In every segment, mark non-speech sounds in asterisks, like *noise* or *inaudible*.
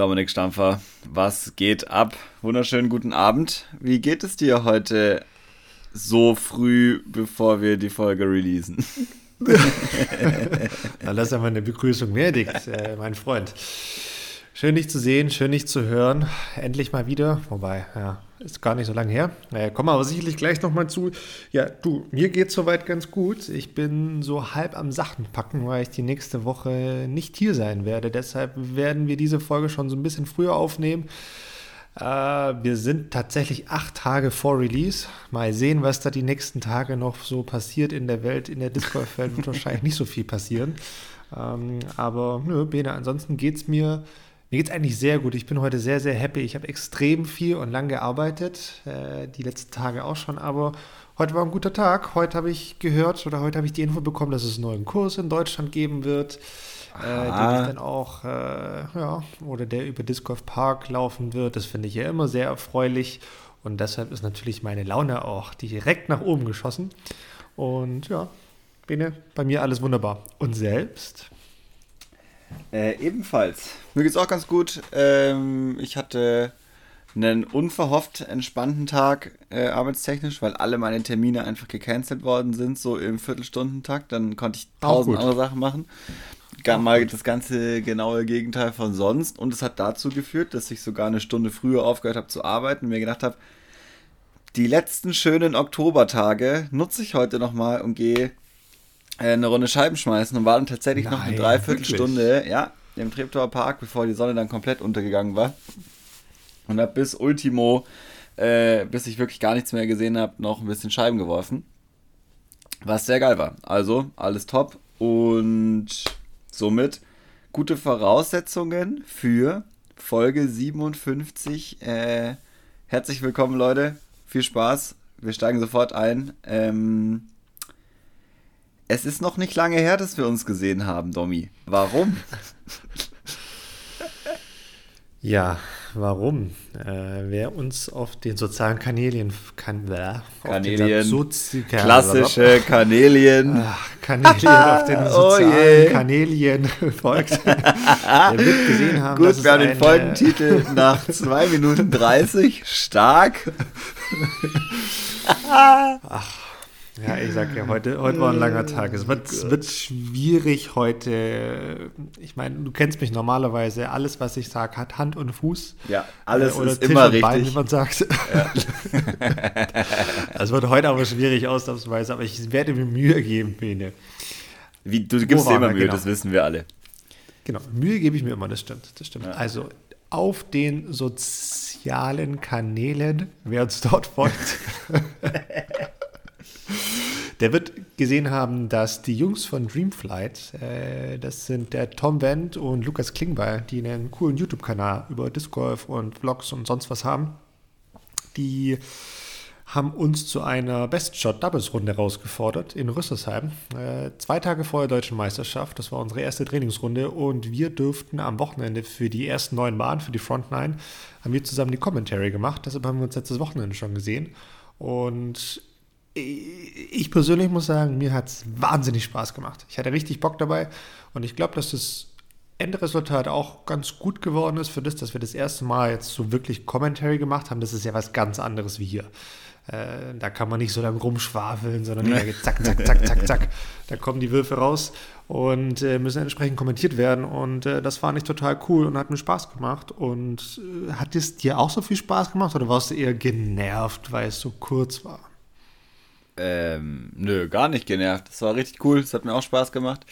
Dominik Stampfer, was geht ab? Wunderschönen guten Abend. Wie geht es dir heute so früh, bevor wir die Folge releasen? *laughs* Na, lass einmal eine Begrüßung gnädigt, äh, mein Freund. Schön dich zu sehen, schön dich zu hören. Endlich mal wieder. Wobei, ja, ist gar nicht so lange her. Naja, kommen wir aber sicherlich gleich nochmal zu. Ja, du, mir geht soweit ganz gut. Ich bin so halb am Sachen packen, weil ich die nächste Woche nicht hier sein werde. Deshalb werden wir diese Folge schon so ein bisschen früher aufnehmen. Äh, wir sind tatsächlich acht Tage vor Release. Mal sehen, was da die nächsten Tage noch so passiert in der Welt. In der Discord-Welt wird wahrscheinlich nicht so viel passieren. Ähm, aber nö, Bene, ansonsten geht es mir mir geht es eigentlich sehr gut. Ich bin heute sehr, sehr happy. Ich habe extrem viel und lang gearbeitet, äh, die letzten Tage auch schon, aber heute war ein guter Tag. Heute habe ich gehört oder heute habe ich die Info bekommen, dass es einen neuen Kurs in Deutschland geben wird, äh, den ich dann auch, äh, ja, oder der über Disc Golf Park laufen wird. Das finde ich ja immer sehr erfreulich und deshalb ist natürlich meine Laune auch direkt nach oben geschossen. Und ja, Bene, bei mir alles wunderbar. Und selbst? Äh, ebenfalls. Mir geht's auch ganz gut. Ähm, ich hatte einen unverhofft entspannten Tag äh, arbeitstechnisch, weil alle meine Termine einfach gecancelt worden sind, so im Viertelstundentakt. Dann konnte ich tausend andere Sachen machen. Gar mal das ganze genaue Gegenteil von sonst. Und es hat dazu geführt, dass ich sogar eine Stunde früher aufgehört habe zu arbeiten und mir gedacht habe, die letzten schönen Oktobertage nutze ich heute nochmal und gehe eine Runde Scheiben schmeißen und war dann tatsächlich Nein, noch eine Dreiviertelstunde, ja, im Treptower Park, bevor die Sonne dann komplett untergegangen war. Und habe bis Ultimo, äh, bis ich wirklich gar nichts mehr gesehen habe, noch ein bisschen Scheiben geworfen. Was sehr geil war. Also, alles top. Und somit gute Voraussetzungen für Folge 57. Äh, herzlich willkommen, Leute. Viel Spaß. Wir steigen sofort ein. Ähm, es ist noch nicht lange her, dass wir uns gesehen haben, Domi. Warum? Ja, warum? Äh, wer uns auf den sozialen Kanälien kann, äh, Kanälien, Sozi klassische Kanälien, Kanälien auf den sozialen oh Kanälien folgt, der *laughs* wird gesehen haben, Gut, wir haben den Folgentitel nach 2 Minuten 30 stark. *laughs* Ach, ja, ich sag ja, heute, heute war ein langer Tag. Es wird, es wird schwierig heute. Ich meine, du kennst mich normalerweise. Alles, was ich sage, hat Hand und Fuß. Ja, alles äh, ist Tisch immer richtig. Bein, wie man sagt. Ja. *laughs* *laughs* Es wird heute aber schwierig ausnahmsweise, aber ich werde mir Mühe geben, Bene. Wie, du gibst dir immer Mühe, genau. das wissen wir alle. Genau, Mühe gebe ich mir immer, das stimmt. Das stimmt. Ja. Also auf den sozialen Kanälen, wer uns dort folgt. *laughs* Der wird gesehen haben, dass die Jungs von Dreamflight, äh, das sind der Tom Wendt und Lukas Klingbeil, die einen coolen YouTube-Kanal über Disc Golf und Vlogs und sonst was haben, die haben uns zu einer Best Shot Doubles Runde rausgefordert in Rüsselsheim. Äh, zwei Tage vor der deutschen Meisterschaft, das war unsere erste Trainingsrunde und wir dürften am Wochenende für die ersten neun Bahnen, für die Front Nine, haben wir zusammen die Commentary gemacht. Deshalb haben wir uns letztes Wochenende schon gesehen und ich persönlich muss sagen, mir hat es wahnsinnig Spaß gemacht. Ich hatte richtig Bock dabei und ich glaube, dass das Endresultat auch ganz gut geworden ist für das, dass wir das erste Mal jetzt so wirklich Commentary gemacht haben. Das ist ja was ganz anderes wie hier. Äh, da kann man nicht so lange rumschwafeln, sondern da geht zack, zack, zack, zack, zack. Da kommen die Würfe raus und äh, müssen entsprechend kommentiert werden. Und äh, das fand ich total cool und hat mir Spaß gemacht. Und hat es dir auch so viel Spaß gemacht oder warst du eher genervt, weil es so kurz war? Ähm, nö, gar nicht genervt. Das war richtig cool. Das hat mir auch Spaß gemacht.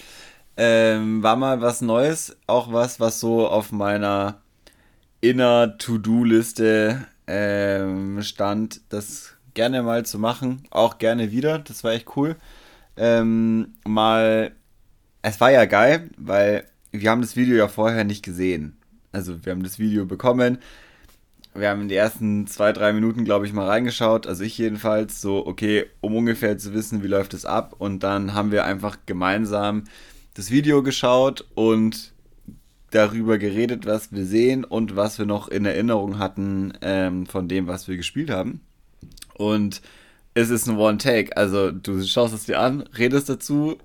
Ähm, war mal was Neues. Auch was, was so auf meiner inner To-Do-Liste ähm, stand, das gerne mal zu machen. Auch gerne wieder. Das war echt cool. Ähm, mal, es war ja geil, weil wir haben das Video ja vorher nicht gesehen. Also wir haben das Video bekommen wir haben in die ersten zwei, drei Minuten, glaube ich, mal reingeschaut, also ich jedenfalls, so, okay, um ungefähr zu wissen, wie läuft es ab. Und dann haben wir einfach gemeinsam das Video geschaut und darüber geredet, was wir sehen und was wir noch in Erinnerung hatten ähm, von dem, was wir gespielt haben. Und es ist ein One-Take. Also du schaust es dir an, redest dazu,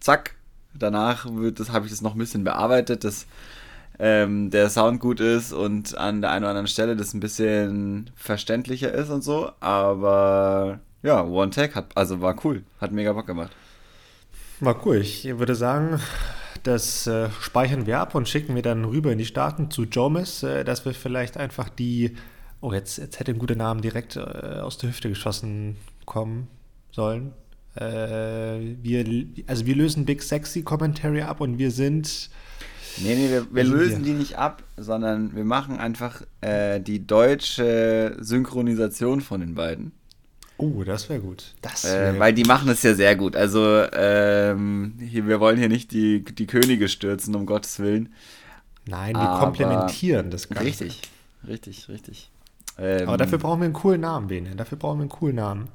zack, danach habe ich das noch ein bisschen bearbeitet. Das ähm, der Sound gut ist und an der einen oder anderen Stelle das ein bisschen verständlicher ist und so. Aber ja, One Tag hat, also war cool, hat mega Bock gemacht. War cool. Ich würde sagen, das äh, speichern wir ab und schicken wir dann rüber in die Staaten zu Jomis, äh, dass wir vielleicht einfach die, oh, jetzt, jetzt hätte ein guter Name direkt äh, aus der Hüfte geschossen kommen sollen. Äh, wir, also wir lösen Big Sexy Commentary ab und wir sind. Nee, nee, wir, wir lösen die nicht ab, sondern wir machen einfach äh, die deutsche Synchronisation von den beiden. Oh, das wäre gut. Das wär äh, weil die machen es ja sehr gut. Also, ähm, hier, wir wollen hier nicht die, die Könige stürzen, um Gottes Willen. Nein, wir komplementieren das Ganze. Richtig, richtig, richtig. Ähm, Aber dafür brauchen wir einen coolen Namen, Bene. Dafür brauchen wir einen coolen Namen.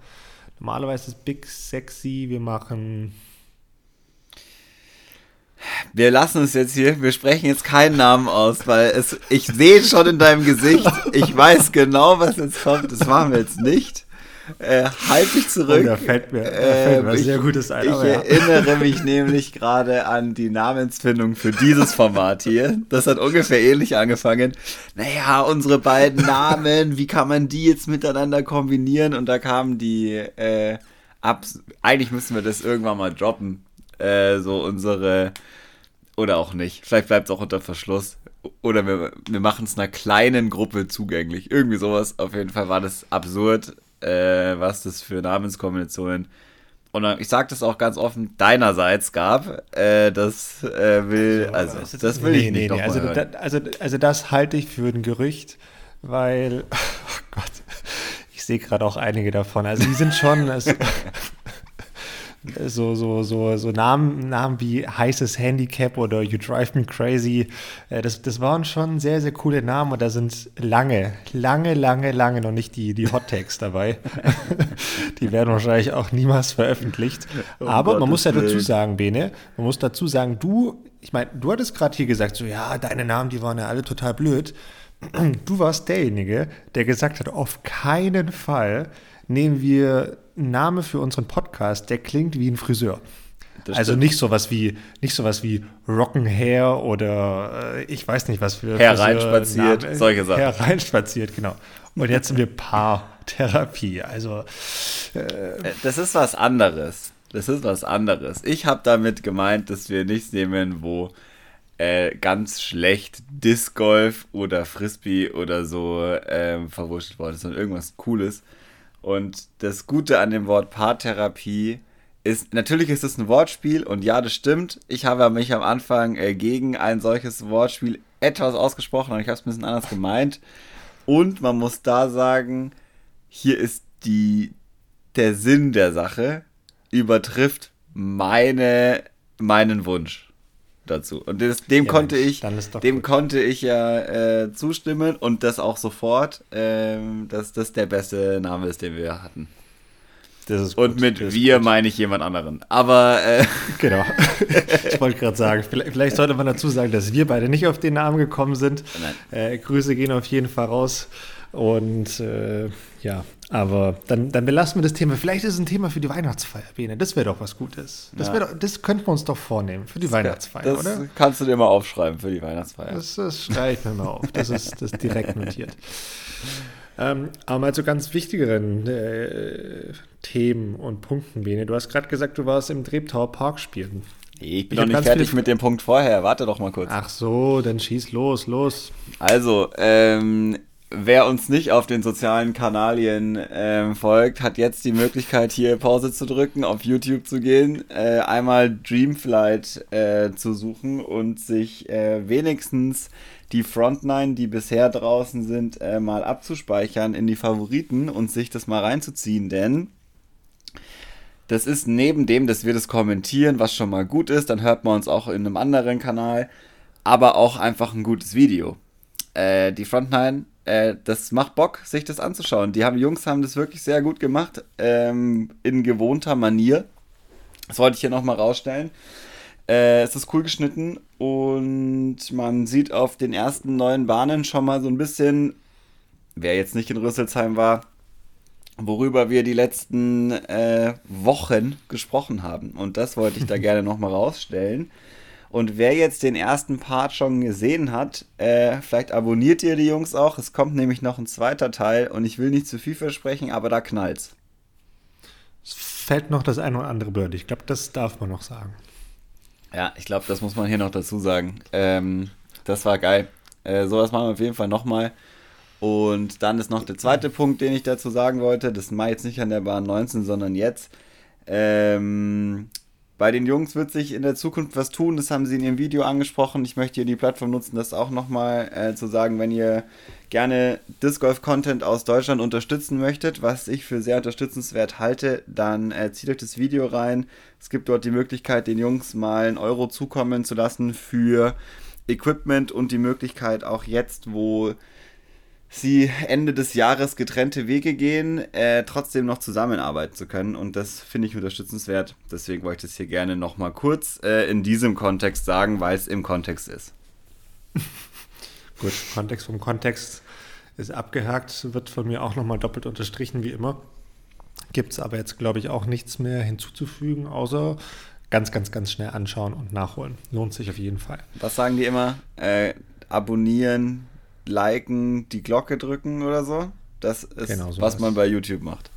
Normalerweise ist Big Sexy, wir machen. Wir lassen es jetzt hier, wir sprechen jetzt keinen Namen aus, weil es, ich sehe schon in deinem Gesicht, ich weiß genau, was jetzt kommt, das machen wir jetzt nicht äh, halt dich zurück. Oh, da fällt mir, da fällt mir ähm, sehr gutes ein. Ich ja. erinnere mich nämlich gerade an die Namensfindung für dieses Format hier. Das hat ungefähr ähnlich angefangen. Naja, unsere beiden Namen, wie kann man die jetzt miteinander kombinieren? Und da kamen die äh, ab. Eigentlich müssen wir das irgendwann mal droppen. Äh, so unsere. Oder auch nicht. Vielleicht bleibt es auch unter Verschluss. Oder wir, wir machen es einer kleinen Gruppe zugänglich. Irgendwie sowas. Auf jeden Fall war das absurd äh, was das für Namenskombinationen und ich sage das auch ganz offen, deinerseits gab, äh, das äh, will, also, also das will nee, ich nicht nee, nee. Also, da, also, also das halte ich für ein Gerücht, weil, *laughs* oh Gott, ich sehe gerade auch einige davon. Also die sind schon, also, *laughs* so, so, so, so Namen, Namen wie heißes Handicap oder You Drive Me Crazy. Äh, das, das waren schon sehr, sehr coole Namen und da sind lange, lange, lange, lange noch nicht die, die Hot Tags dabei. *laughs* die werden wahrscheinlich auch niemals veröffentlicht. Oh Aber Gott, man muss ja dazu sagen, Bene, man muss dazu sagen, du, ich meine, du hattest gerade hier gesagt, so ja, deine Namen, die waren ja alle total blöd. Du warst derjenige, der gesagt hat, auf keinen Fall nehmen wir Namen für unseren Podcast, der klingt wie ein Friseur. Das also stimmt. nicht sowas wie nicht sowas wie Rockenhair oder äh, ich weiß nicht was für hereinspaziert, solche Sachen. Hereinspaziert, genau. Und jetzt sind wir Paartherapie. Also äh, äh, das ist was anderes. Das ist was anderes. Ich habe damit gemeint, dass wir nichts nehmen, wo äh, ganz schlecht Disc Golf oder Frisbee oder so ähm, verwurscht worden ist, sondern irgendwas Cooles. Und das Gute an dem Wort Paartherapie ist, natürlich ist es ein Wortspiel und ja, das stimmt. Ich habe mich am Anfang äh, gegen ein solches Wortspiel etwas ausgesprochen und ich habe es ein bisschen anders gemeint. Und man muss da sagen, hier ist die, der Sinn der Sache übertrifft meine, meinen Wunsch dazu. Und das, dem ja, konnte Mensch, ich, dem gut. konnte ich ja äh, zustimmen und das auch sofort, ähm, dass das der beste Name ist, den wir hatten. und mit wir gut. meine ich jemand anderen. Aber äh *laughs* genau. *laughs* ich wollte gerade sagen, vielleicht, vielleicht, sollte man dazu sagen, dass wir beide nicht auf den Namen gekommen sind. Äh, Grüße gehen auf jeden Fall raus. Und äh, ja, aber dann, dann belassen wir das Thema. Vielleicht ist es ein Thema für die Weihnachtsfeier, Bene. Das wäre doch was Gutes. Das, ja. doch, das könnten wir uns doch vornehmen für die das Weihnachtsfeier, das oder? Das kannst du dir mal aufschreiben für die Weihnachtsfeier. Das, das schreibe ich mir mal auf. Das ist, das direkt notiert. Ähm, aber mal zu ganz wichtigeren äh, Themen und Punkten, Bene. Du hast gerade gesagt, du warst im Treptower Park spielen. Ich bin noch nicht fertig mit dem Punkt vorher. Warte doch mal kurz. Ach so, dann schieß los, los. Also, ähm, wer uns nicht auf den sozialen Kanalien äh, folgt, hat jetzt die Möglichkeit, hier Pause zu drücken, auf YouTube zu gehen, äh, einmal Dreamflight äh, zu suchen und sich äh, wenigstens die Frontline, die bisher draußen sind, äh, mal abzuspeichern in die Favoriten und sich das mal reinzuziehen, denn das ist neben dem, dass wir das kommentieren, was schon mal gut ist, dann hört man uns auch in einem anderen Kanal, aber auch einfach ein gutes Video. Äh, die Frontline äh, das macht Bock, sich das anzuschauen. Die haben, Jungs haben das wirklich sehr gut gemacht, ähm, in gewohnter Manier. Das wollte ich hier nochmal rausstellen. Äh, es ist cool geschnitten und man sieht auf den ersten neuen Bahnen schon mal so ein bisschen, wer jetzt nicht in Rüsselsheim war, worüber wir die letzten äh, Wochen gesprochen haben. Und das wollte ich da *laughs* gerne nochmal rausstellen. Und wer jetzt den ersten Part schon gesehen hat, äh, vielleicht abonniert ihr die Jungs auch. Es kommt nämlich noch ein zweiter Teil und ich will nicht zu viel versprechen, aber da knallt's. Es fällt noch das eine oder andere Bird. Ich glaube, das darf man noch sagen. Ja, ich glaube, das muss man hier noch dazu sagen. Ähm, das war geil. Äh, sowas machen wir auf jeden Fall nochmal. Und dann ist noch der zweite Punkt, den ich dazu sagen wollte. Das mache ich jetzt nicht an der Bahn 19, sondern jetzt. Ähm, bei den Jungs wird sich in der Zukunft was tun. Das haben sie in ihrem Video angesprochen. Ich möchte hier die Plattform nutzen, das auch nochmal äh, zu sagen, wenn ihr gerne Disc Golf Content aus Deutschland unterstützen möchtet, was ich für sehr unterstützenswert halte, dann äh, zieht euch das Video rein. Es gibt dort die Möglichkeit, den Jungs mal einen Euro zukommen zu lassen für Equipment und die Möglichkeit auch jetzt, wo sie Ende des Jahres getrennte Wege gehen, äh, trotzdem noch zusammenarbeiten zu können. Und das finde ich unterstützenswert. Deswegen wollte ich das hier gerne nochmal kurz äh, in diesem Kontext sagen, weil es im Kontext ist. *laughs* Gut, Kontext vom Kontext ist abgehakt, wird von mir auch nochmal doppelt unterstrichen, wie immer. Gibt es aber jetzt, glaube ich, auch nichts mehr hinzuzufügen, außer ganz, ganz, ganz schnell anschauen und nachholen. Lohnt sich auf jeden Fall. Was sagen die immer? Äh, abonnieren, liken, die Glocke drücken oder so? Das ist, genau so was man bei YouTube macht.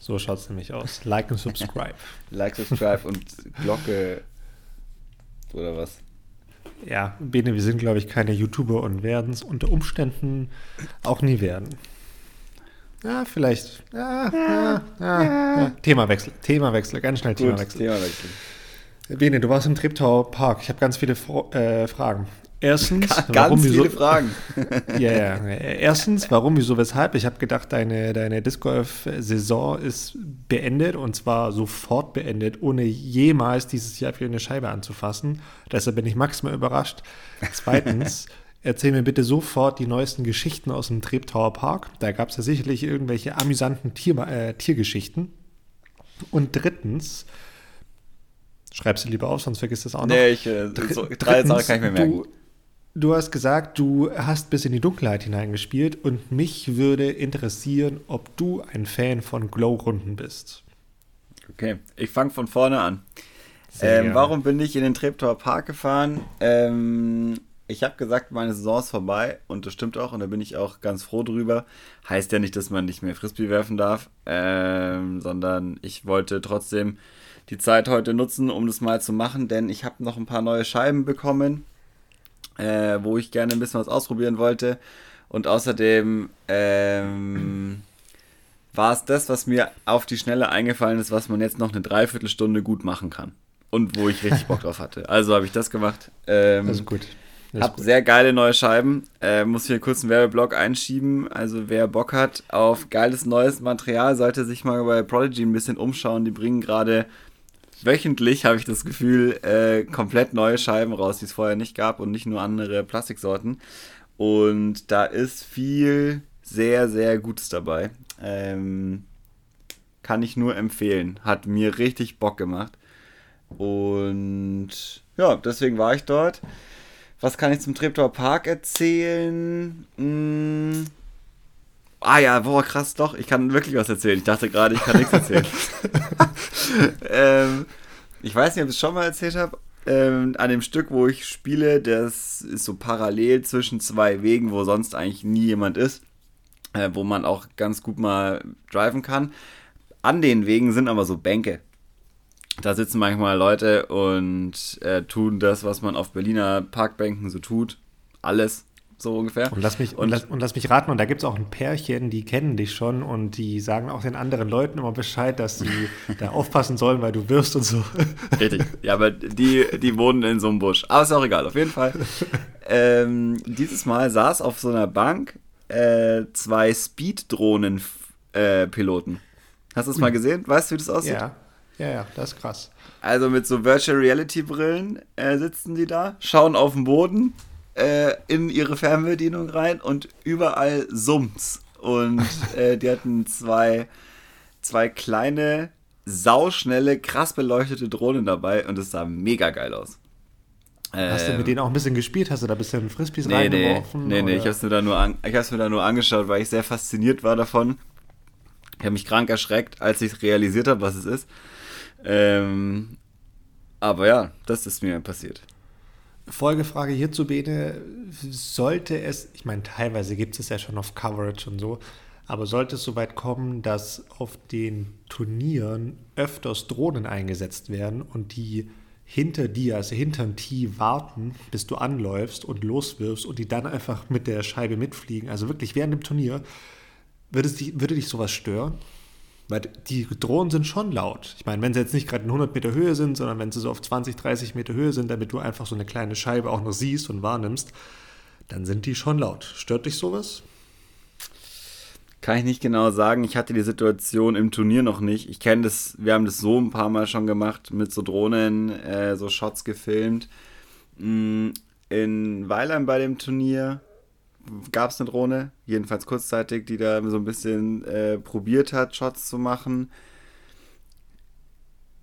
So schaut es nämlich aus. *laughs* Like und subscribe. like, subscribe und Glocke oder was? Ja, Bene, wir sind, glaube ich, keine YouTuber und werden es unter Umständen auch nie werden. Ja, vielleicht. Ja, ja, ja, ja. Themawechsel, Themawechsel, ganz schnell Themawechsel. Gut, Themawechsel. Bene, du warst im Treptower Park. Ich habe ganz viele äh, Fragen. Erstens, ganz warum, viele wieso, Fragen. *laughs* ja, ja. Erstens, warum, wieso, weshalb? Ich habe gedacht, deine, deine Disc Golf-Saison ist beendet und zwar sofort beendet, ohne jemals dieses Jahr für eine Scheibe anzufassen. Deshalb bin ich maximal überrascht. Zweitens, *laughs* erzähl mir bitte sofort die neuesten Geschichten aus dem Treptower Park. Da gab es ja sicherlich irgendwelche amüsanten Tier, äh, Tiergeschichten. Und drittens, schreibst du lieber auf, sonst vergisst du es auch noch. Nee, ich, äh, so, drei Sachen kann ich mir merken. Du, Du hast gesagt, du hast bis in die Dunkelheit hineingespielt und mich würde interessieren, ob du ein Fan von Glow-Runden bist. Okay, ich fange von vorne an. Ähm, warum bin ich in den Treptower Park gefahren? Ähm, ich habe gesagt, meine Saison ist vorbei und das stimmt auch und da bin ich auch ganz froh drüber. Heißt ja nicht, dass man nicht mehr Frisbee werfen darf, ähm, sondern ich wollte trotzdem die Zeit heute nutzen, um das mal zu machen, denn ich habe noch ein paar neue Scheiben bekommen äh, wo ich gerne ein bisschen was ausprobieren wollte. Und außerdem ähm, war es das, was mir auf die Schnelle eingefallen ist, was man jetzt noch eine Dreiviertelstunde gut machen kann. Und wo ich richtig Bock drauf hatte. Also habe ich das gemacht. Ähm, das ist gut. Das hab gut. sehr geile neue Scheiben. Äh, muss hier kurz einen Werbeblock einschieben. Also wer Bock hat auf geiles neues Material, sollte sich mal bei Prodigy ein bisschen umschauen. Die bringen gerade wöchentlich, habe ich das Gefühl, äh, komplett neue Scheiben raus, die es vorher nicht gab und nicht nur andere Plastiksorten. Und da ist viel sehr, sehr Gutes dabei. Ähm, kann ich nur empfehlen. Hat mir richtig Bock gemacht. Und ja, deswegen war ich dort. Was kann ich zum Treptower Park erzählen? Hm. Ah ja, boah, krass, doch, ich kann wirklich was erzählen. Ich dachte gerade, ich kann nichts erzählen. *laughs* ähm, ich weiß nicht, ob ich es schon mal erzählt habe. Ähm, an dem Stück, wo ich spiele, das ist so parallel zwischen zwei Wegen, wo sonst eigentlich nie jemand ist, äh, wo man auch ganz gut mal driven kann. An den Wegen sind aber so Bänke. Da sitzen manchmal Leute und äh, tun das, was man auf Berliner Parkbänken so tut. Alles so ungefähr. Und lass mich, und, lass, und lass mich raten, und da gibt es auch ein Pärchen, die kennen dich schon und die sagen auch den anderen Leuten immer Bescheid, dass sie *laughs* da aufpassen sollen, weil du wirst und so. Richtig. Ja, aber die, die wohnen in so einem Busch. Aber ist auch egal, auf jeden Fall. *laughs* Ähm, dieses Mal saß auf so einer Bank äh, zwei Speed-Drohnen-Piloten. Äh, Hast du das mal gesehen? Weißt du, wie das aussieht? Ja. Ja, ja, das ist krass. Also mit so Virtual Reality Brillen äh, sitzen die da, schauen auf den Boden, äh, in ihre Fernbedienung rein und überall summt's. Und *laughs* äh, die hatten zwei, zwei kleine, sauschnelle, krass beleuchtete Drohnen dabei und es sah mega geil aus. Hast du mit ähm, denen auch ein bisschen gespielt? Hast du da ein bisschen Frisbees nee, reingeworfen? Nee, nee, nee ich habe es mir, da nur an, mir da nur angeschaut, weil ich sehr fasziniert war davon. Ich habe mich krank erschreckt, als ich realisiert habe, was es ist. Ähm, Aber ja, das ist mir passiert. Folgefrage hierzu, Bene. Sollte es, ich meine, teilweise gibt es ja schon auf Coverage und so, aber sollte es soweit kommen, dass auf den Turnieren öfters Drohnen eingesetzt werden und die hinter dir, also hinterm Tee warten, bis du anläufst und loswirfst und die dann einfach mit der Scheibe mitfliegen, also wirklich während dem Turnier, würde, dich, würde dich sowas stören? Weil die Drohnen sind schon laut. Ich meine, wenn sie jetzt nicht gerade in 100 Meter Höhe sind, sondern wenn sie so auf 20, 30 Meter Höhe sind, damit du einfach so eine kleine Scheibe auch noch siehst und wahrnimmst, dann sind die schon laut. Stört dich sowas? Kann ich nicht genau sagen. Ich hatte die Situation im Turnier noch nicht. Ich kenne das, wir haben das so ein paar Mal schon gemacht, mit so Drohnen, äh, so Shots gefilmt. Mm, in Weilheim bei dem Turnier gab es eine Drohne, jedenfalls kurzzeitig, die da so ein bisschen äh, probiert hat, Shots zu machen.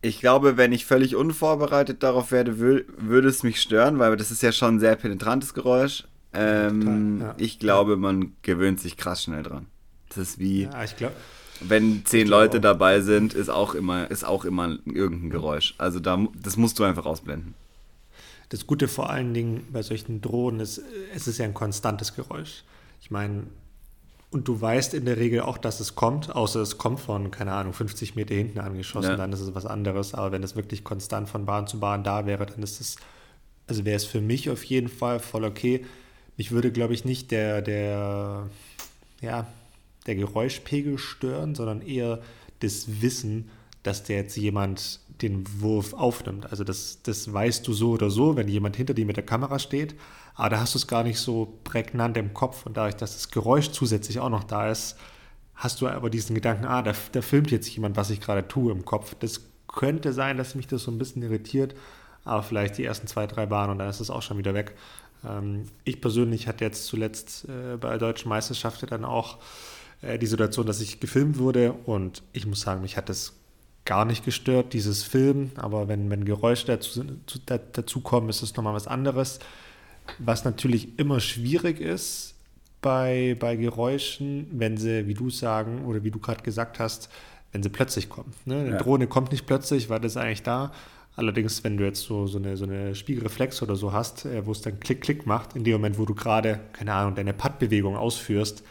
Ich glaube, wenn ich völlig unvorbereitet darauf werde, würde es mich stören, weil das ist ja schon ein sehr penetrantes Geräusch. Ähm, Total, ja. Ich glaube, man gewöhnt sich krass schnell dran. Das ist wie, ja, glaub, wenn zehn Leute auch. dabei sind, ist auch immer, ist auch immer irgendein Geräusch. Also da, das musst du einfach ausblenden. Das Gute vor allen Dingen bei solchen Drohnen ist, es ist ja ein konstantes Geräusch. Ich meine, und du weißt in der Regel auch, dass es kommt, außer es kommt von, keine Ahnung, 50 Meter hinten angeschossen, ja. dann ist es was anderes. Aber wenn es wirklich konstant von Bahn zu Bahn da wäre, dann ist es, also wäre es für mich auf jeden Fall voll okay. Mich würde, glaube ich, nicht der, der, ja, der Geräuschpegel stören, sondern eher das Wissen, dass der jetzt jemand den Wurf aufnimmt. Also das, das weißt du so oder so, wenn jemand hinter dir mit der Kamera steht, aber da hast du es gar nicht so prägnant im Kopf und dadurch, dass das Geräusch zusätzlich auch noch da ist, hast du aber diesen Gedanken, ah, da, da filmt jetzt jemand, was ich gerade tue im Kopf. Das könnte sein, dass mich das so ein bisschen irritiert, aber vielleicht die ersten zwei, drei Bahnen und dann ist es auch schon wieder weg. Ähm, ich persönlich hatte jetzt zuletzt äh, bei der Deutschen Meisterschaft dann auch äh, die Situation, dass ich gefilmt wurde und ich muss sagen, mich hat das gar nicht gestört, dieses Film, aber wenn, wenn Geräusche dazu, dazu kommen, ist es nochmal was anderes. Was natürlich immer schwierig ist bei, bei Geräuschen, wenn sie, wie du sagen oder wie du gerade gesagt hast, wenn sie plötzlich kommen. Ne? Eine ja. Drohne kommt nicht plötzlich, weil das ist eigentlich da. Allerdings, wenn du jetzt so, so, eine, so eine Spiegelreflex oder so hast, äh, wo es dann Klick-Klick macht, in dem Moment, wo du gerade, keine Ahnung, deine Pattbewegung ausführst,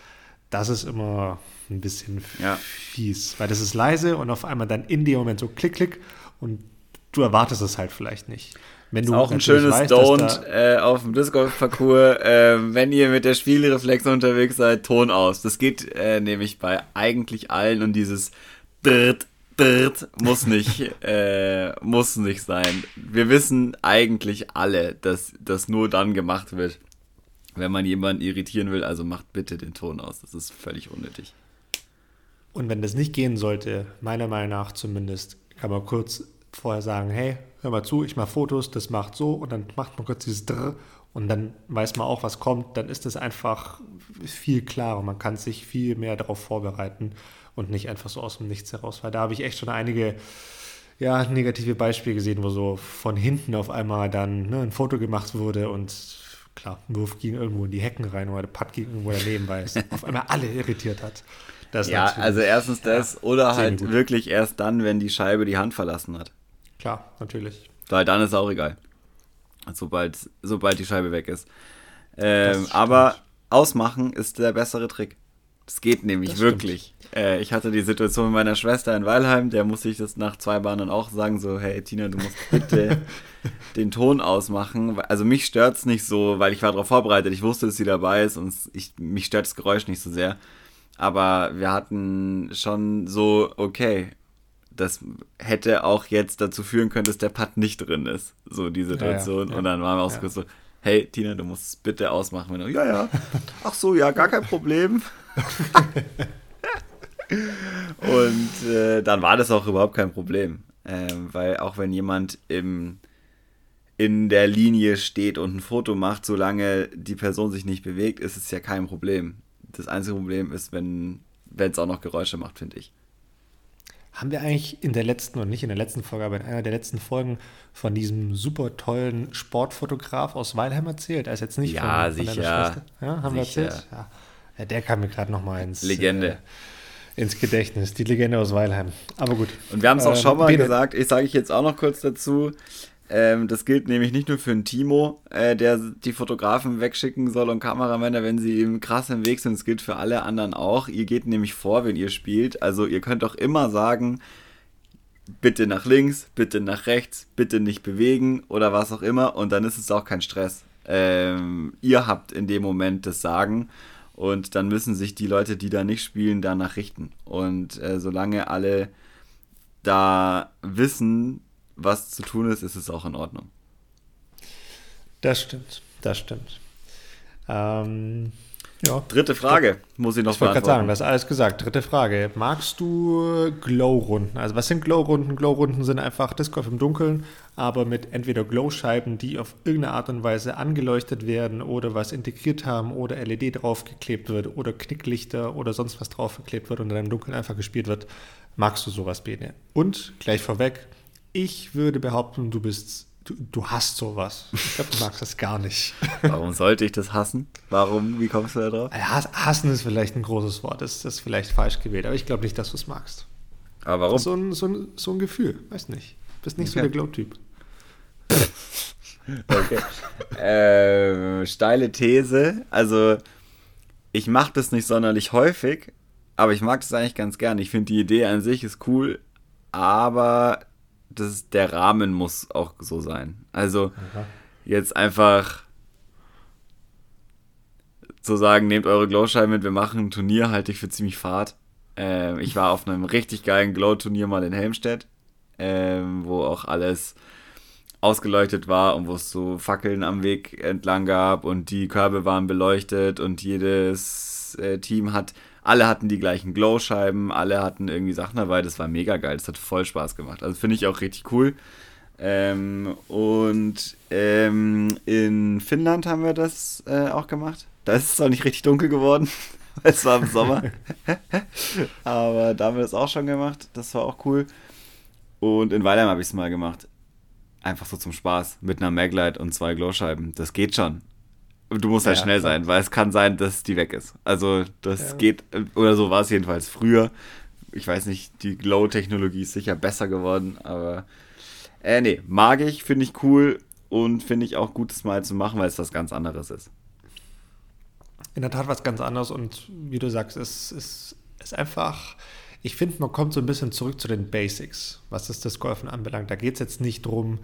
das ist immer ein bisschen ja. fies, weil das ist leise und auf einmal dann in dem Moment so klick, klick und du erwartest es halt vielleicht nicht. Wenn du auch ein schönes weißt, Don't äh, auf dem Disc-Golf-Parcours, äh, wenn ihr mit der Spielreflex unterwegs seid, Ton aus. Das geht äh, nämlich bei eigentlich allen und dieses Dritt, Dritt muss nicht, *laughs* äh, muss nicht sein. Wir wissen eigentlich alle, dass das nur dann gemacht wird, wenn man jemanden irritieren will, also macht bitte den Ton aus. Das ist völlig unnötig. Und wenn das nicht gehen sollte, meiner Meinung nach zumindest, kann man kurz vorher sagen, hey, hör mal zu, ich mache Fotos, das macht so und dann macht man kurz dieses Drr und dann weiß man auch, was kommt, dann ist das einfach viel klarer. Man kann sich viel mehr darauf vorbereiten und nicht einfach so aus dem Nichts heraus, weil da habe ich echt schon einige ja, negative Beispiele gesehen, wo so von hinten auf einmal dann ne, ein Foto gemacht wurde und klar, ein Wurf ging irgendwo in die Hecken rein oder der Putt ging irgendwo daneben, weil es *laughs* auf einmal alle irritiert hat. Das ja, also erstens das ja, oder halt gut. wirklich erst dann, wenn die Scheibe die Hand verlassen hat. Klar, natürlich. Weil dann ist auch egal. Sobald, sobald die Scheibe weg ist. Ähm, aber ausmachen ist der bessere Trick. Es geht nämlich wirklich. Äh, ich hatte die Situation mit meiner Schwester in Weilheim, der musste ich das nach zwei Bahnen auch sagen, so, hey Tina, du musst bitte *laughs* den Ton ausmachen. Also mich stört es nicht so, weil ich war darauf vorbereitet. Ich wusste, dass sie dabei ist und ich, mich stört das Geräusch nicht so sehr. Aber wir hatten schon so, okay, das hätte auch jetzt dazu führen können, dass der Putt nicht drin ist. So die Situation. Ja, ja, ja. Und dann waren wir auch so, hey Tina, du musst es bitte ausmachen. Und, ja, ja. *laughs* Ach so, ja, gar kein Problem. *laughs* und äh, dann war das auch überhaupt kein Problem. Ähm, weil auch wenn jemand im, in der Linie steht und ein Foto macht, solange die Person sich nicht bewegt, ist es ja kein Problem. Das einzige Problem ist, wenn es auch noch Geräusche macht, finde ich. Haben wir eigentlich in der letzten, und nicht in der letzten Folge, aber in einer der letzten Folgen von diesem super tollen Sportfotograf aus Weilheim erzählt? Er ist jetzt nicht ja, von, von sicher. Schwester. Ja, haben sicher. wir erzählt? Ja. ja. Der kam mir gerade noch mal ins, Legende. Äh, ins Gedächtnis. Die Legende aus Weilheim. Aber gut. Und wir haben es auch ähm, schon mal Bene. gesagt, ich sage ich jetzt auch noch kurz dazu. Ähm, das gilt nämlich nicht nur für einen Timo, äh, der die Fotografen wegschicken soll und Kameramänner, wenn sie ihm krass im Weg sind. Es gilt für alle anderen auch. Ihr geht nämlich vor, wenn ihr spielt. Also ihr könnt auch immer sagen, bitte nach links, bitte nach rechts, bitte nicht bewegen oder was auch immer. Und dann ist es auch kein Stress. Ähm, ihr habt in dem Moment das Sagen und dann müssen sich die Leute, die da nicht spielen, danach richten. Und äh, solange alle da wissen, was zu tun ist, ist es auch in Ordnung. Das stimmt, das stimmt. Ähm, ja. Dritte Frage, muss ich noch Ich wollte gerade sagen, das ist alles gesagt. Dritte Frage. Magst du Glow-Runden? Also was sind Glow-Runden? Glow-Runden sind einfach Disc Golf im Dunkeln, aber mit entweder Glow-Scheiben, die auf irgendeine Art und Weise angeleuchtet werden oder was integriert haben oder LED draufgeklebt wird oder Knicklichter oder sonst was draufgeklebt wird und dann im Dunkeln einfach gespielt wird. Magst du sowas, Bene? Und gleich vorweg, ich würde behaupten, du bist Du, du hast sowas. Ich glaube, du magst das gar nicht. *laughs* Warum sollte ich das hassen? Warum? Wie kommst du da drauf? hassen ist vielleicht ein großes Wort. Das ist vielleicht falsch gewählt. Aber ich glaube nicht, dass du es magst. Aber warum? So ein, so ein, so ein Gefühl. Weiß nicht. Bist nicht okay. so der Glow-Typ. *laughs* okay. ähm, steile These. Also, ich mache das nicht sonderlich häufig, aber ich mag das eigentlich ganz gern. Ich finde die Idee an sich ist cool, aber das, der Rahmen muss auch so sein. Also Aha. jetzt einfach zu sagen, nehmt eure Glowscheiben mit, wir machen ein Turnier, halte ich für ziemlich fad. Ähm, ich war auf einem richtig geilen Glow-Turnier mal in Helmstedt, ähm, wo auch alles ausgeleuchtet war und wo es so Fackeln am Weg entlang gab und die Körbe waren beleuchtet und jedes äh, Team hat alle hatten die gleichen Glow-Scheiben, alle hatten irgendwie Sachen dabei. Das war mega geil. Das hat voll Spaß gemacht. Also finde ich auch richtig cool. Ähm, und ähm, in Finnland haben wir das äh, auch gemacht. Da ist es auch nicht richtig dunkel geworden. *laughs* es war im Sommer. *laughs* Aber da haben wir das auch schon gemacht. Das war auch cool. Und in Weilheim habe ich es mal gemacht. Einfach so zum Spaß. Mit einer Maglite und zwei Glowscheiben. Das geht schon. Du musst halt ja, schnell sein, weil es kann sein, dass die weg ist. Also das ja. geht, oder so war es jedenfalls früher. Ich weiß nicht, die Glow-Technologie ist sicher besser geworden, aber äh, nee, mag ich, finde ich cool und finde ich auch gut, das mal zu machen, weil es was ganz anderes ist. In der Tat was ganz anderes und wie du sagst, es ist, ist einfach, ich finde, man kommt so ein bisschen zurück zu den Basics, was das, das Golfen anbelangt. Da geht es jetzt nicht darum,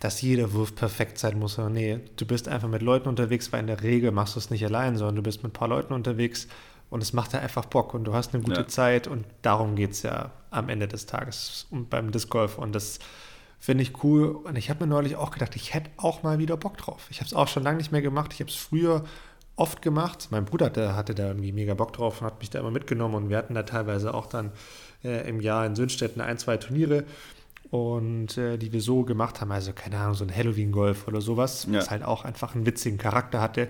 dass jeder Wurf perfekt sein muss. Nee, du bist einfach mit Leuten unterwegs, weil in der Regel machst du es nicht allein, sondern du bist mit ein paar Leuten unterwegs und es macht ja einfach Bock und du hast eine gute ja. Zeit und darum geht es ja am Ende des Tages und beim Disc Golf und das finde ich cool und ich habe mir neulich auch gedacht, ich hätte auch mal wieder Bock drauf. Ich habe es auch schon lange nicht mehr gemacht. Ich habe es früher oft gemacht. Mein Bruder hatte, hatte da irgendwie mega Bock drauf und hat mich da immer mitgenommen und wir hatten da teilweise auch dann äh, im Jahr in Sünstetten ein, zwei Turniere und äh, die wir so gemacht haben, also keine Ahnung, so ein Halloween-Golf oder sowas, ja. was halt auch einfach einen witzigen Charakter hatte.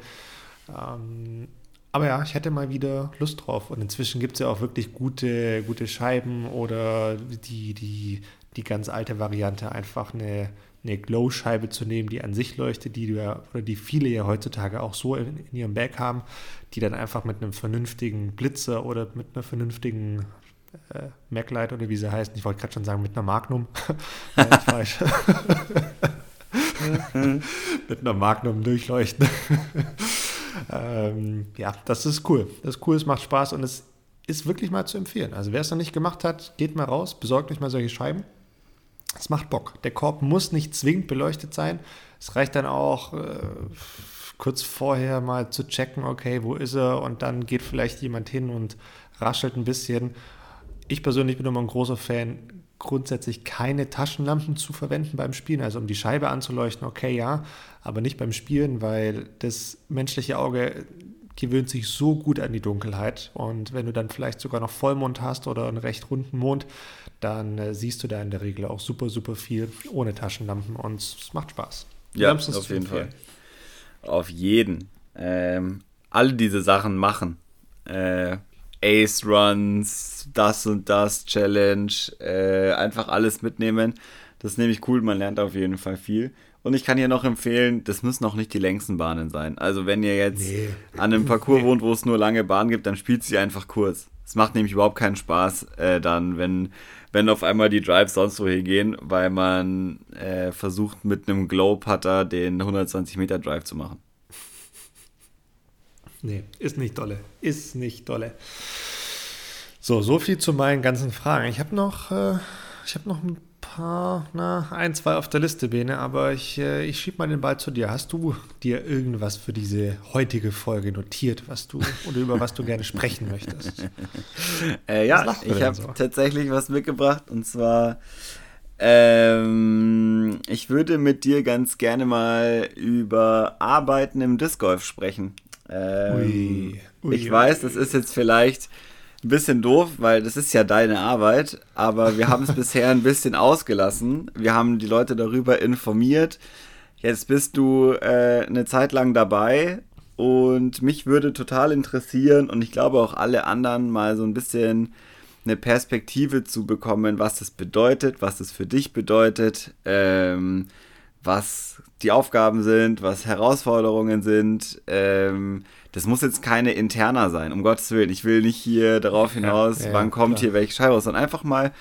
Ähm, aber ja, ich hätte mal wieder Lust drauf. Und inzwischen gibt es ja auch wirklich gute, gute Scheiben oder die, die, die ganz alte Variante, einfach eine, eine Glow-Scheibe zu nehmen, die an sich leuchtet, die du ja, oder die viele ja heutzutage auch so in, in ihrem Bag haben, die dann einfach mit einem vernünftigen Blitzer oder mit einer vernünftigen äh, MacLight oder wie sie heißen. Ich wollte gerade schon sagen, mit einer Magnum. *laughs* Nein, *laughs* falsch. *laughs* mit einer Magnum durchleuchten. ähm, ja, das ist cool. Das ist cool, es macht Spaß und es ist wirklich mal zu empfehlen. Also wer es noch nicht gemacht hat, geht mal raus, besorgt euch mal solche Scheiben. Es macht Bock. Der Korb muss nicht zwingend beleuchtet sein. Es reicht dann auch äh, kurz vorher mal zu checken, okay, wo ist er? Und dann geht vielleicht jemand hin und raschelt ein bisschen ich persönlich bin immer ein großer Fan, grundsätzlich keine Taschenlampen zu verwenden beim Spielen. Also um die Scheibe anzuleuchten, okay, ja, aber nicht beim Spielen, weil das menschliche Auge gewöhnt sich so gut an die Dunkelheit. Und wenn du dann vielleicht sogar noch Vollmond hast oder einen recht runden Mond, dann äh, siehst du da in der Regel auch super, super viel ohne Taschenlampen und es macht Spaß. Ja, auf jeden Fall. Auf jeden. Ähm, alle diese Sachen machen. Äh, Ace Runs, das und das Challenge, äh, einfach alles mitnehmen. Das ist nämlich cool, man lernt auf jeden Fall viel. Und ich kann hier noch empfehlen, das müssen auch nicht die längsten Bahnen sein. Also wenn ihr jetzt nee. an einem Parcours *laughs* wohnt, wo es nur lange Bahnen gibt, dann spielt sie einfach kurz. Es macht nämlich überhaupt keinen Spaß, äh, dann, wenn, wenn auf einmal die Drives sonst wohin gehen, weil man äh, versucht mit einem Glow-Putter den 120 Meter Drive zu machen. Nee, ist nicht dolle. Ist nicht dolle. So, so viel zu meinen ganzen Fragen. Ich habe noch, äh, ich habe noch ein paar, na, ein, zwei auf der Liste, Bene, aber ich, äh, ich schieb mal den Ball zu dir. Hast du dir irgendwas für diese heutige Folge notiert, was du oder über was du gerne sprechen möchtest? *laughs* äh, ja, ich habe so? tatsächlich was mitgebracht und zwar ähm, ich würde mit dir ganz gerne mal über Arbeiten im Disc Golf sprechen. Ähm, ui, ui, ich weiß, das ist jetzt vielleicht ein bisschen doof, weil das ist ja deine Arbeit, aber wir haben es *laughs* bisher ein bisschen ausgelassen. Wir haben die Leute darüber informiert. Jetzt bist du äh, eine Zeit lang dabei und mich würde total interessieren und ich glaube auch alle anderen mal so ein bisschen eine Perspektive zu bekommen, was das bedeutet, was das für dich bedeutet, ähm, was die Aufgaben sind, was Herausforderungen sind. Ähm, das muss jetzt keine interner sein, um Gottes Willen. Ich will nicht hier darauf hinaus, ja, ja, wann kommt klar. hier welche Scheibe raus, sondern einfach mal,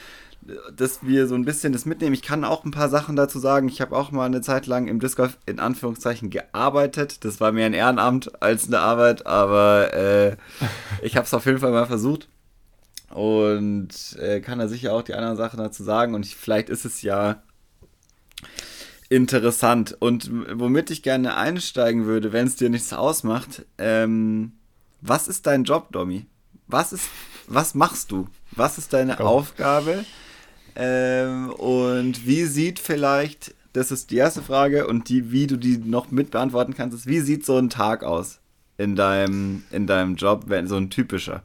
dass wir so ein bisschen das mitnehmen. Ich kann auch ein paar Sachen dazu sagen. Ich habe auch mal eine Zeit lang im Disc Golf in Anführungszeichen gearbeitet. Das war mehr ein Ehrenamt als eine Arbeit, aber äh, ich habe es auf jeden Fall mal versucht und äh, kann da sicher auch die anderen Sachen dazu sagen. Und ich, vielleicht ist es ja interessant. Und womit ich gerne einsteigen würde, wenn es dir nichts ausmacht, ähm, was ist dein Job, Domi? Was ist, was machst du? Was ist deine oh. Aufgabe? Ähm, und wie sieht vielleicht, das ist die erste Frage, und die, wie du die noch mit beantworten kannst, ist, wie sieht so ein Tag aus in deinem, in deinem Job, wenn so ein typischer?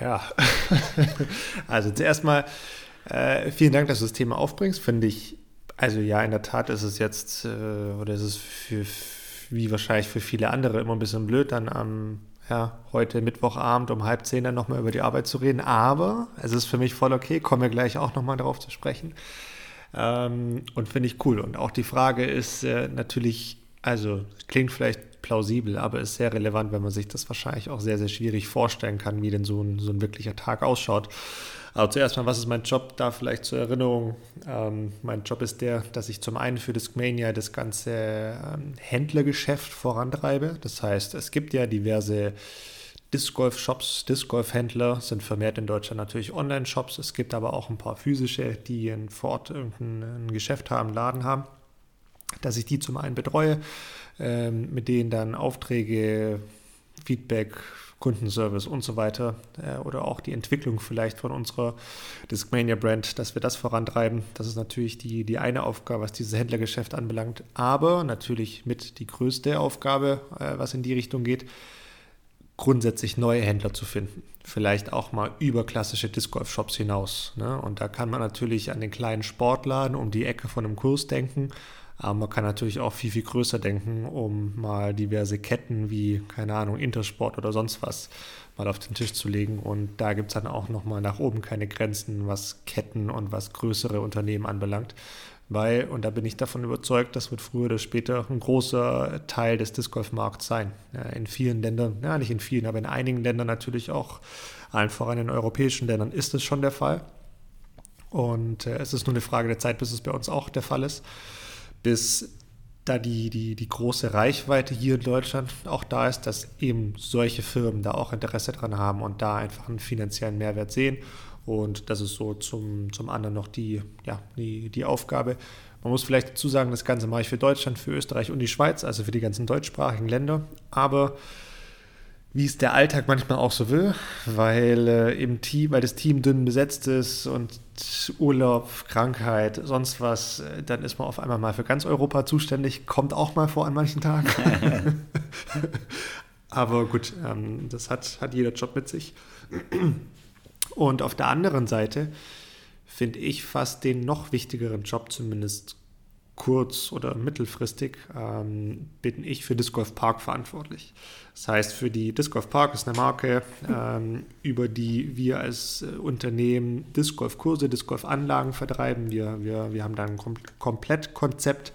Ja, *laughs* also zuerst mal äh, vielen Dank, dass du das Thema aufbringst. Finde ich, also ja, in der Tat ist es jetzt, äh, oder ist es für, wie wahrscheinlich für viele andere immer ein bisschen blöd, dann am, ja, heute Mittwochabend um halb zehn dann nochmal über die Arbeit zu reden. Aber es ist für mich voll okay, kommen wir gleich auch nochmal darauf zu sprechen. Ähm, und finde ich cool. Und auch die Frage ist äh, natürlich, also klingt vielleicht plausibel, aber ist sehr relevant, wenn man sich das wahrscheinlich auch sehr, sehr schwierig vorstellen kann, wie denn so ein, so ein wirklicher Tag ausschaut. Aber zuerst mal, was ist mein Job? Da vielleicht zur Erinnerung. Ähm, mein Job ist der, dass ich zum einen für Discmania das ganze ähm, Händlergeschäft vorantreibe. Das heißt, es gibt ja diverse Disc Golf Shops, Disc Golf Händler sind vermehrt in Deutschland natürlich Online-Shops. Es gibt aber auch ein paar physische, die in, vor irgendein Geschäft haben, Laden haben. Dass ich die zum einen betreue, ähm, mit denen dann Aufträge, Feedback, Kundenservice und so weiter äh, oder auch die Entwicklung vielleicht von unserer Discmania-Brand, dass wir das vorantreiben. Das ist natürlich die, die eine Aufgabe, was dieses Händlergeschäft anbelangt, aber natürlich mit die größte Aufgabe, äh, was in die Richtung geht, grundsätzlich neue Händler zu finden. Vielleicht auch mal über klassische Disc Golf Shops hinaus. Ne? Und da kann man natürlich an den kleinen Sportladen um die Ecke von einem Kurs denken aber man kann natürlich auch viel, viel größer denken, um mal diverse Ketten wie, keine Ahnung, Intersport oder sonst was mal auf den Tisch zu legen. Und da gibt es dann auch nochmal nach oben keine Grenzen, was Ketten und was größere Unternehmen anbelangt. Weil, und da bin ich davon überzeugt, das wird früher oder später ein großer Teil des Disc Golf Markts sein. In vielen Ländern, ja nicht in vielen, aber in einigen Ländern natürlich auch, allen voran in europäischen Ländern ist es schon der Fall. Und äh, es ist nur eine Frage der Zeit, bis es bei uns auch der Fall ist bis da die, die, die große Reichweite hier in Deutschland auch da ist, dass eben solche Firmen da auch Interesse dran haben und da einfach einen finanziellen Mehrwert sehen. Und das ist so zum, zum anderen noch die, ja, die, die Aufgabe. Man muss vielleicht dazu sagen, das Ganze mache ich für Deutschland, für Österreich und die Schweiz, also für die ganzen deutschsprachigen Länder. Aber wie es der Alltag manchmal auch so will, weil äh, im Team, weil das Team dünn besetzt ist und Urlaub, Krankheit, sonst was, äh, dann ist man auf einmal mal für ganz Europa zuständig, kommt auch mal vor an manchen Tagen. *laughs* Aber gut, ähm, das hat, hat jeder Job mit sich. Und auf der anderen Seite finde ich fast den noch wichtigeren Job zumindest kurz- oder mittelfristig ähm, bin ich für Disc Golf Park verantwortlich. Das heißt, für die Disc Golf Park ist eine Marke, ähm, über die wir als äh, Unternehmen Disc Golf Kurse, Disc Golf Anlagen vertreiben. Wir, wir, wir haben da ein Kom Komplettkonzept,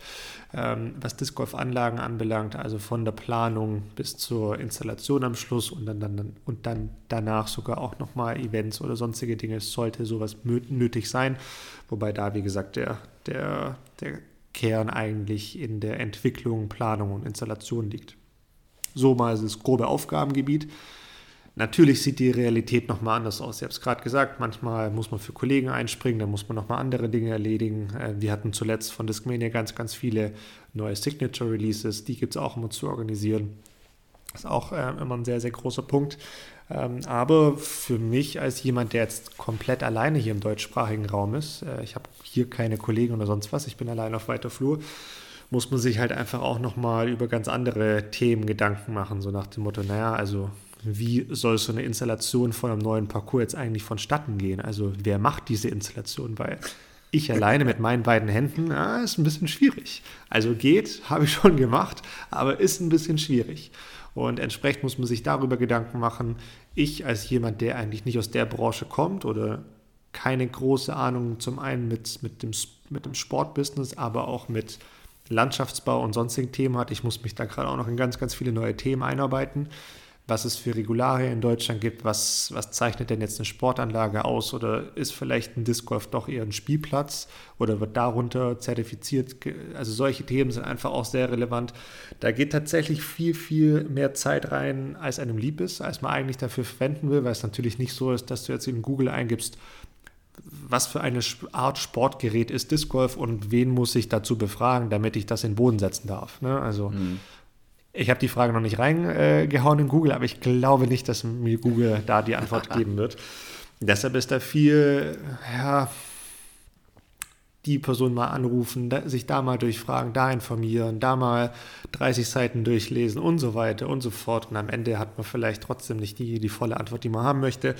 ähm, was Disc Golf Anlagen anbelangt, also von der Planung bis zur Installation am Schluss und dann, dann, und dann danach sogar auch nochmal Events oder sonstige Dinge. sollte sowas nötig sein, wobei da, wie gesagt, der, der, der Kern eigentlich in der Entwicklung, Planung und Installation liegt. So mal das grobe Aufgabengebiet. Natürlich sieht die Realität nochmal anders aus. Ich habe es gerade gesagt, manchmal muss man für Kollegen einspringen, dann muss man nochmal andere Dinge erledigen. Äh, wir hatten zuletzt von Discmania ganz, ganz viele neue Signature Releases, die gibt es auch immer zu organisieren. Das ist auch äh, immer ein sehr, sehr großer Punkt. Ähm, aber für mich als jemand, der jetzt komplett alleine hier im deutschsprachigen Raum ist, äh, ich habe hier keine Kollegen oder sonst was, ich bin allein auf weiter Flur, muss man sich halt einfach auch nochmal über ganz andere Themen Gedanken machen, so nach dem Motto, naja, also wie soll so eine Installation von einem neuen Parcours jetzt eigentlich vonstatten gehen? Also wer macht diese Installation? Weil ich alleine mit meinen beiden Händen, ja, ist ein bisschen schwierig. Also geht, habe ich schon gemacht, aber ist ein bisschen schwierig. Und entsprechend muss man sich darüber Gedanken machen. Ich als jemand, der eigentlich nicht aus der Branche kommt oder keine große Ahnung zum einen mit, mit, dem, mit dem Sportbusiness, aber auch mit Landschaftsbau und sonstigen Themen hat. Ich muss mich da gerade auch noch in ganz, ganz viele neue Themen einarbeiten was es für Regularien in Deutschland gibt, was, was zeichnet denn jetzt eine Sportanlage aus oder ist vielleicht ein Disc Golf doch eher ein Spielplatz oder wird darunter zertifiziert? Also solche Themen sind einfach auch sehr relevant. Da geht tatsächlich viel, viel mehr Zeit rein, als einem lieb ist, als man eigentlich dafür verwenden will, weil es natürlich nicht so ist, dass du jetzt in Google eingibst, was für eine Art Sportgerät ist Disc Golf und wen muss ich dazu befragen, damit ich das in den Boden setzen darf. Ne? Also mhm. Ich habe die Frage noch nicht reingehauen in Google, aber ich glaube nicht, dass mir Google da die Antwort *laughs* geben wird. Deshalb ist da viel, ja, die Person mal anrufen, da, sich da mal durchfragen, da informieren, da mal 30 Seiten durchlesen und so weiter und so fort. Und am Ende hat man vielleicht trotzdem nicht die, die volle Antwort, die man haben möchte.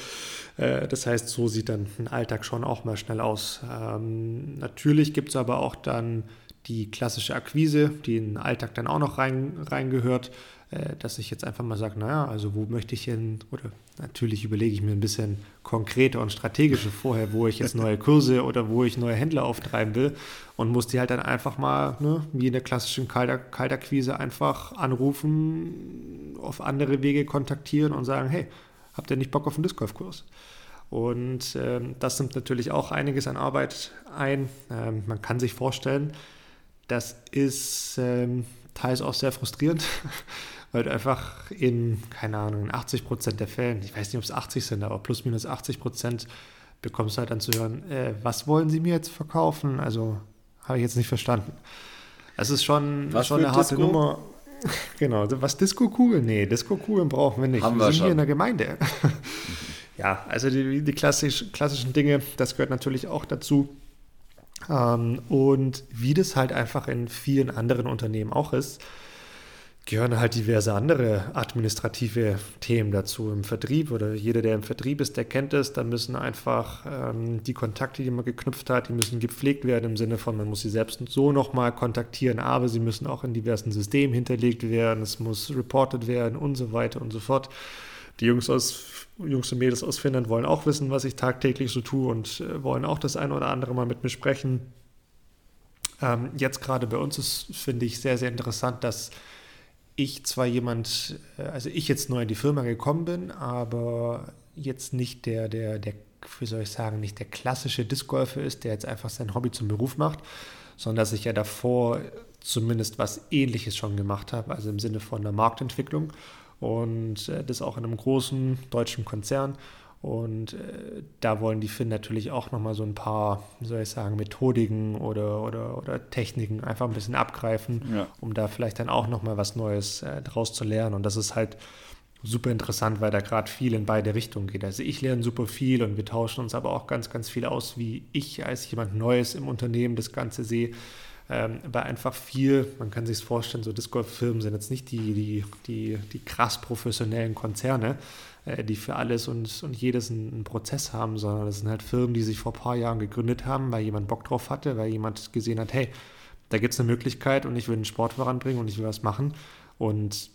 Äh, das heißt, so sieht dann ein Alltag schon auch mal schnell aus. Ähm, natürlich gibt es aber auch dann die klassische Akquise, die in den Alltag dann auch noch rein, reingehört, äh, dass ich jetzt einfach mal sage, naja, also wo möchte ich hin, oder natürlich überlege ich mir ein bisschen konkreter und strategischer vorher, wo ich jetzt neue Kurse *laughs* oder wo ich neue Händler auftreiben will und muss die halt dann einfach mal, ne, wie in der klassischen Kaltakquise, einfach anrufen, auf andere Wege kontaktieren und sagen, hey, habt ihr nicht Bock auf einen Disc Golf Kurs? Und ähm, das nimmt natürlich auch einiges an Arbeit ein. Ähm, man kann sich vorstellen, das ist ähm, teils auch sehr frustrierend, *laughs* weil du einfach in, keine Ahnung, in 80 Prozent der Fällen, ich weiß nicht, ob es 80 sind, aber plus minus 80 Prozent bekommst du halt dann zu hören, äh, was wollen sie mir jetzt verkaufen? Also habe ich jetzt nicht verstanden. Das ist schon, was schon eine harte Disco? Nummer. *laughs* genau, was Disco-Kugeln? Nee, Disco-Kugeln brauchen wir nicht. Haben wir, wir sind schon. hier in der Gemeinde. *laughs* ja, also die, die klassisch, klassischen Dinge, das gehört natürlich auch dazu. Ähm, und wie das halt einfach in vielen anderen Unternehmen auch ist, gehören halt diverse andere administrative Themen dazu im Vertrieb oder jeder, der im Vertrieb ist, der kennt es. Da müssen einfach ähm, die Kontakte, die man geknüpft hat, die müssen gepflegt werden im Sinne von, man muss sie selbst so nochmal kontaktieren, aber sie müssen auch in diversen Systemen hinterlegt werden, es muss reported werden und so weiter und so fort. Die Jungs aus Jungs und Mädels aus Finnland wollen auch wissen, was ich tagtäglich so tue und äh, wollen auch das eine oder andere mal mit mir sprechen. Ähm, jetzt gerade bei uns ist, finde ich, sehr, sehr interessant, dass ich zwar jemand, äh, also ich jetzt neu in die Firma gekommen bin, aber jetzt nicht der, der, der, wie soll ich sagen, nicht der klassische Discgolfer ist, der jetzt einfach sein Hobby zum Beruf macht, sondern dass ich ja davor zumindest was ähnliches schon gemacht habe, also im Sinne von der Marktentwicklung und äh, das auch in einem großen deutschen Konzern. Und äh, da wollen die Finn natürlich auch nochmal so ein paar, soll ich sagen, Methodiken oder, oder, oder Techniken einfach ein bisschen abgreifen, ja. um da vielleicht dann auch nochmal was Neues äh, draus zu lernen. Und das ist halt super interessant, weil da gerade viel in beide Richtungen geht. Also ich lerne super viel und wir tauschen uns aber auch ganz, ganz viel aus, wie ich als jemand Neues im Unternehmen das Ganze sehe ähm, weil einfach viel, man kann sich vorstellen, so Disc Golf Firmen sind jetzt nicht die, die, die, die krass professionellen Konzerne, äh, die für alles und, und jedes einen, einen, Prozess haben, sondern das sind halt Firmen, die sich vor ein paar Jahren gegründet haben, weil jemand Bock drauf hatte, weil jemand gesehen hat, hey, da gibt es eine Möglichkeit und ich will einen Sport voranbringen und ich will was machen. Und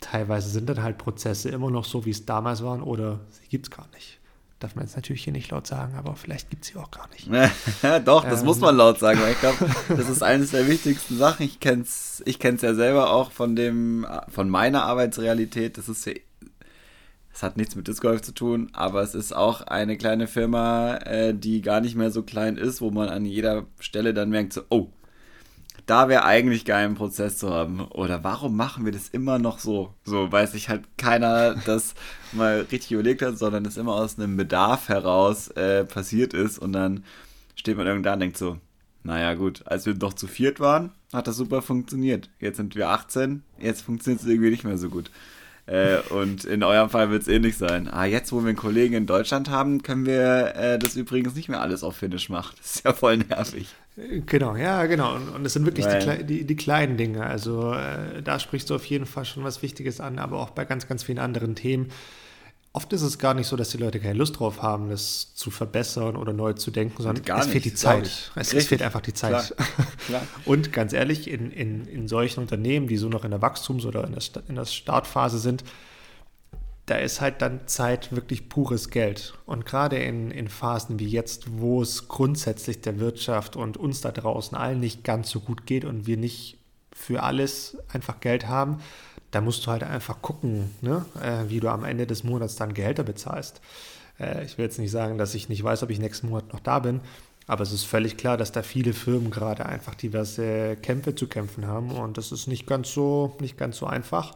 teilweise sind dann halt Prozesse immer noch so, wie es damals waren oder sie gibt es gar nicht. Darf man jetzt natürlich hier nicht laut sagen, aber vielleicht gibt es sie auch gar nicht. *laughs* Doch, das ähm, muss man laut sagen, weil ich glaube, *laughs* das ist eines der wichtigsten Sachen. Ich kenne es ich kenn's ja selber auch von, dem, von meiner Arbeitsrealität. Das ist es hat nichts mit Disc Golf zu tun, aber es ist auch eine kleine Firma, äh, die gar nicht mehr so klein ist, wo man an jeder Stelle dann merkt, so, oh, da wäre eigentlich geil, einen Prozess zu haben. Oder warum machen wir das immer noch so? So, weil sich halt keiner das *laughs* mal richtig überlegt hat, sondern es immer aus einem Bedarf heraus äh, passiert ist. Und dann steht man irgendwann da und denkt so, naja gut, als wir doch zu viert waren, hat das super funktioniert. Jetzt sind wir 18, jetzt funktioniert es irgendwie nicht mehr so gut. Äh, und in eurem Fall wird es ähnlich sein. Ah, jetzt, wo wir einen Kollegen in Deutschland haben, können wir äh, das übrigens nicht mehr alles auf Finnisch machen. Das ist ja voll nervig. Genau, ja, genau. Und, es sind wirklich die, die, die, kleinen Dinge. Also äh, da sprichst du auf jeden Fall schon was Wichtiges an, aber auch bei ganz, ganz vielen anderen Themen Oft ist es gar nicht so, dass die Leute keine Lust drauf haben, das zu verbessern oder neu zu denken, sondern gar es fehlt die Zeit. Es, es, fehlt einfach die Zeit. Klar. Klar. *laughs* Und ganz ehrlich, in, in, in solchen Unternehmen, die so noch in der Wachstums- oder in der, in der Startphase sind, da ist halt dann Zeit wirklich pures Geld. Und gerade in, in Phasen wie jetzt, wo es grundsätzlich der Wirtschaft und uns da draußen allen nicht ganz so gut geht und wir nicht für alles einfach Geld haben, da musst du halt einfach gucken, ne, äh, wie du am Ende des Monats dann Gehälter bezahlst. Äh, ich will jetzt nicht sagen, dass ich nicht weiß, ob ich nächsten Monat noch da bin, aber es ist völlig klar, dass da viele Firmen gerade einfach diverse Kämpfe zu kämpfen haben und das ist nicht ganz so, nicht ganz so einfach.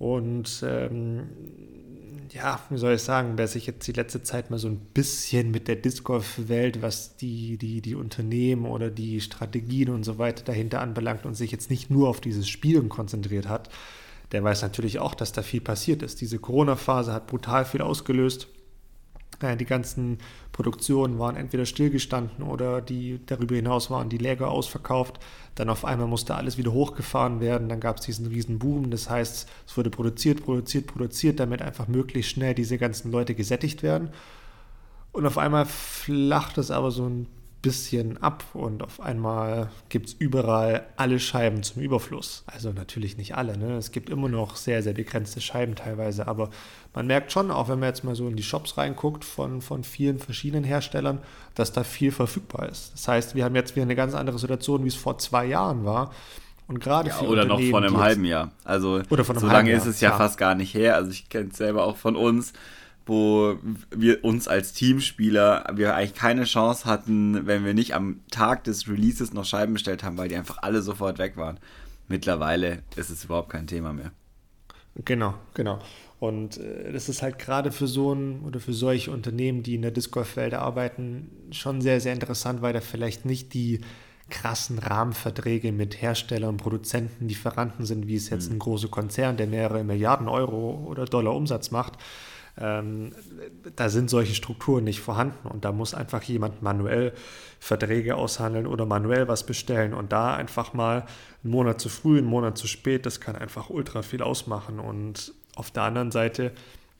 Und ähm, ja, wie soll ich sagen, wer sich jetzt die letzte Zeit mal so ein bisschen mit der Disc Golf-Welt, was die, die, die Unternehmen oder die Strategien und so weiter dahinter anbelangt und sich jetzt nicht nur auf dieses Spielen konzentriert hat, der weiß natürlich auch, dass da viel passiert ist. Diese Corona-Phase hat brutal viel ausgelöst. Die ganzen Produktionen waren entweder stillgestanden oder die darüber hinaus waren die Läger ausverkauft. Dann auf einmal musste alles wieder hochgefahren werden. Dann gab es diesen riesen Boom. Das heißt, es wurde produziert, produziert, produziert, damit einfach möglichst schnell diese ganzen Leute gesättigt werden. Und auf einmal flacht es aber so ein bisschen ab und auf einmal gibt es überall alle Scheiben zum Überfluss. Also natürlich nicht alle, ne? es gibt immer noch sehr, sehr begrenzte Scheiben teilweise, aber man merkt schon, auch wenn man jetzt mal so in die Shops reinguckt von, von vielen verschiedenen Herstellern, dass da viel verfügbar ist. Das heißt, wir haben jetzt wieder eine ganz andere Situation, wie es vor zwei Jahren war. Und gerade ja, oder noch vor einem halben Jahr. Also so lange ist es ja, ja fast gar nicht her. Also ich kenne es selber auch von uns wo wir uns als Teamspieler, wir eigentlich keine Chance hatten, wenn wir nicht am Tag des Releases noch Scheiben bestellt haben, weil die einfach alle sofort weg waren. Mittlerweile ist es überhaupt kein Thema mehr. Genau, genau. Und äh, das ist halt gerade für so ein oder für solche Unternehmen, die in der Disc Golf-Welt arbeiten, schon sehr, sehr interessant, weil da vielleicht nicht die krassen Rahmenverträge mit Herstellern, Produzenten, Lieferanten sind, wie es jetzt mhm. ein großer Konzern, der mehrere Milliarden Euro oder Dollar Umsatz macht, ähm, da sind solche Strukturen nicht vorhanden und da muss einfach jemand manuell Verträge aushandeln oder manuell was bestellen und da einfach mal einen Monat zu früh, einen Monat zu spät, das kann einfach ultra viel ausmachen und auf der anderen Seite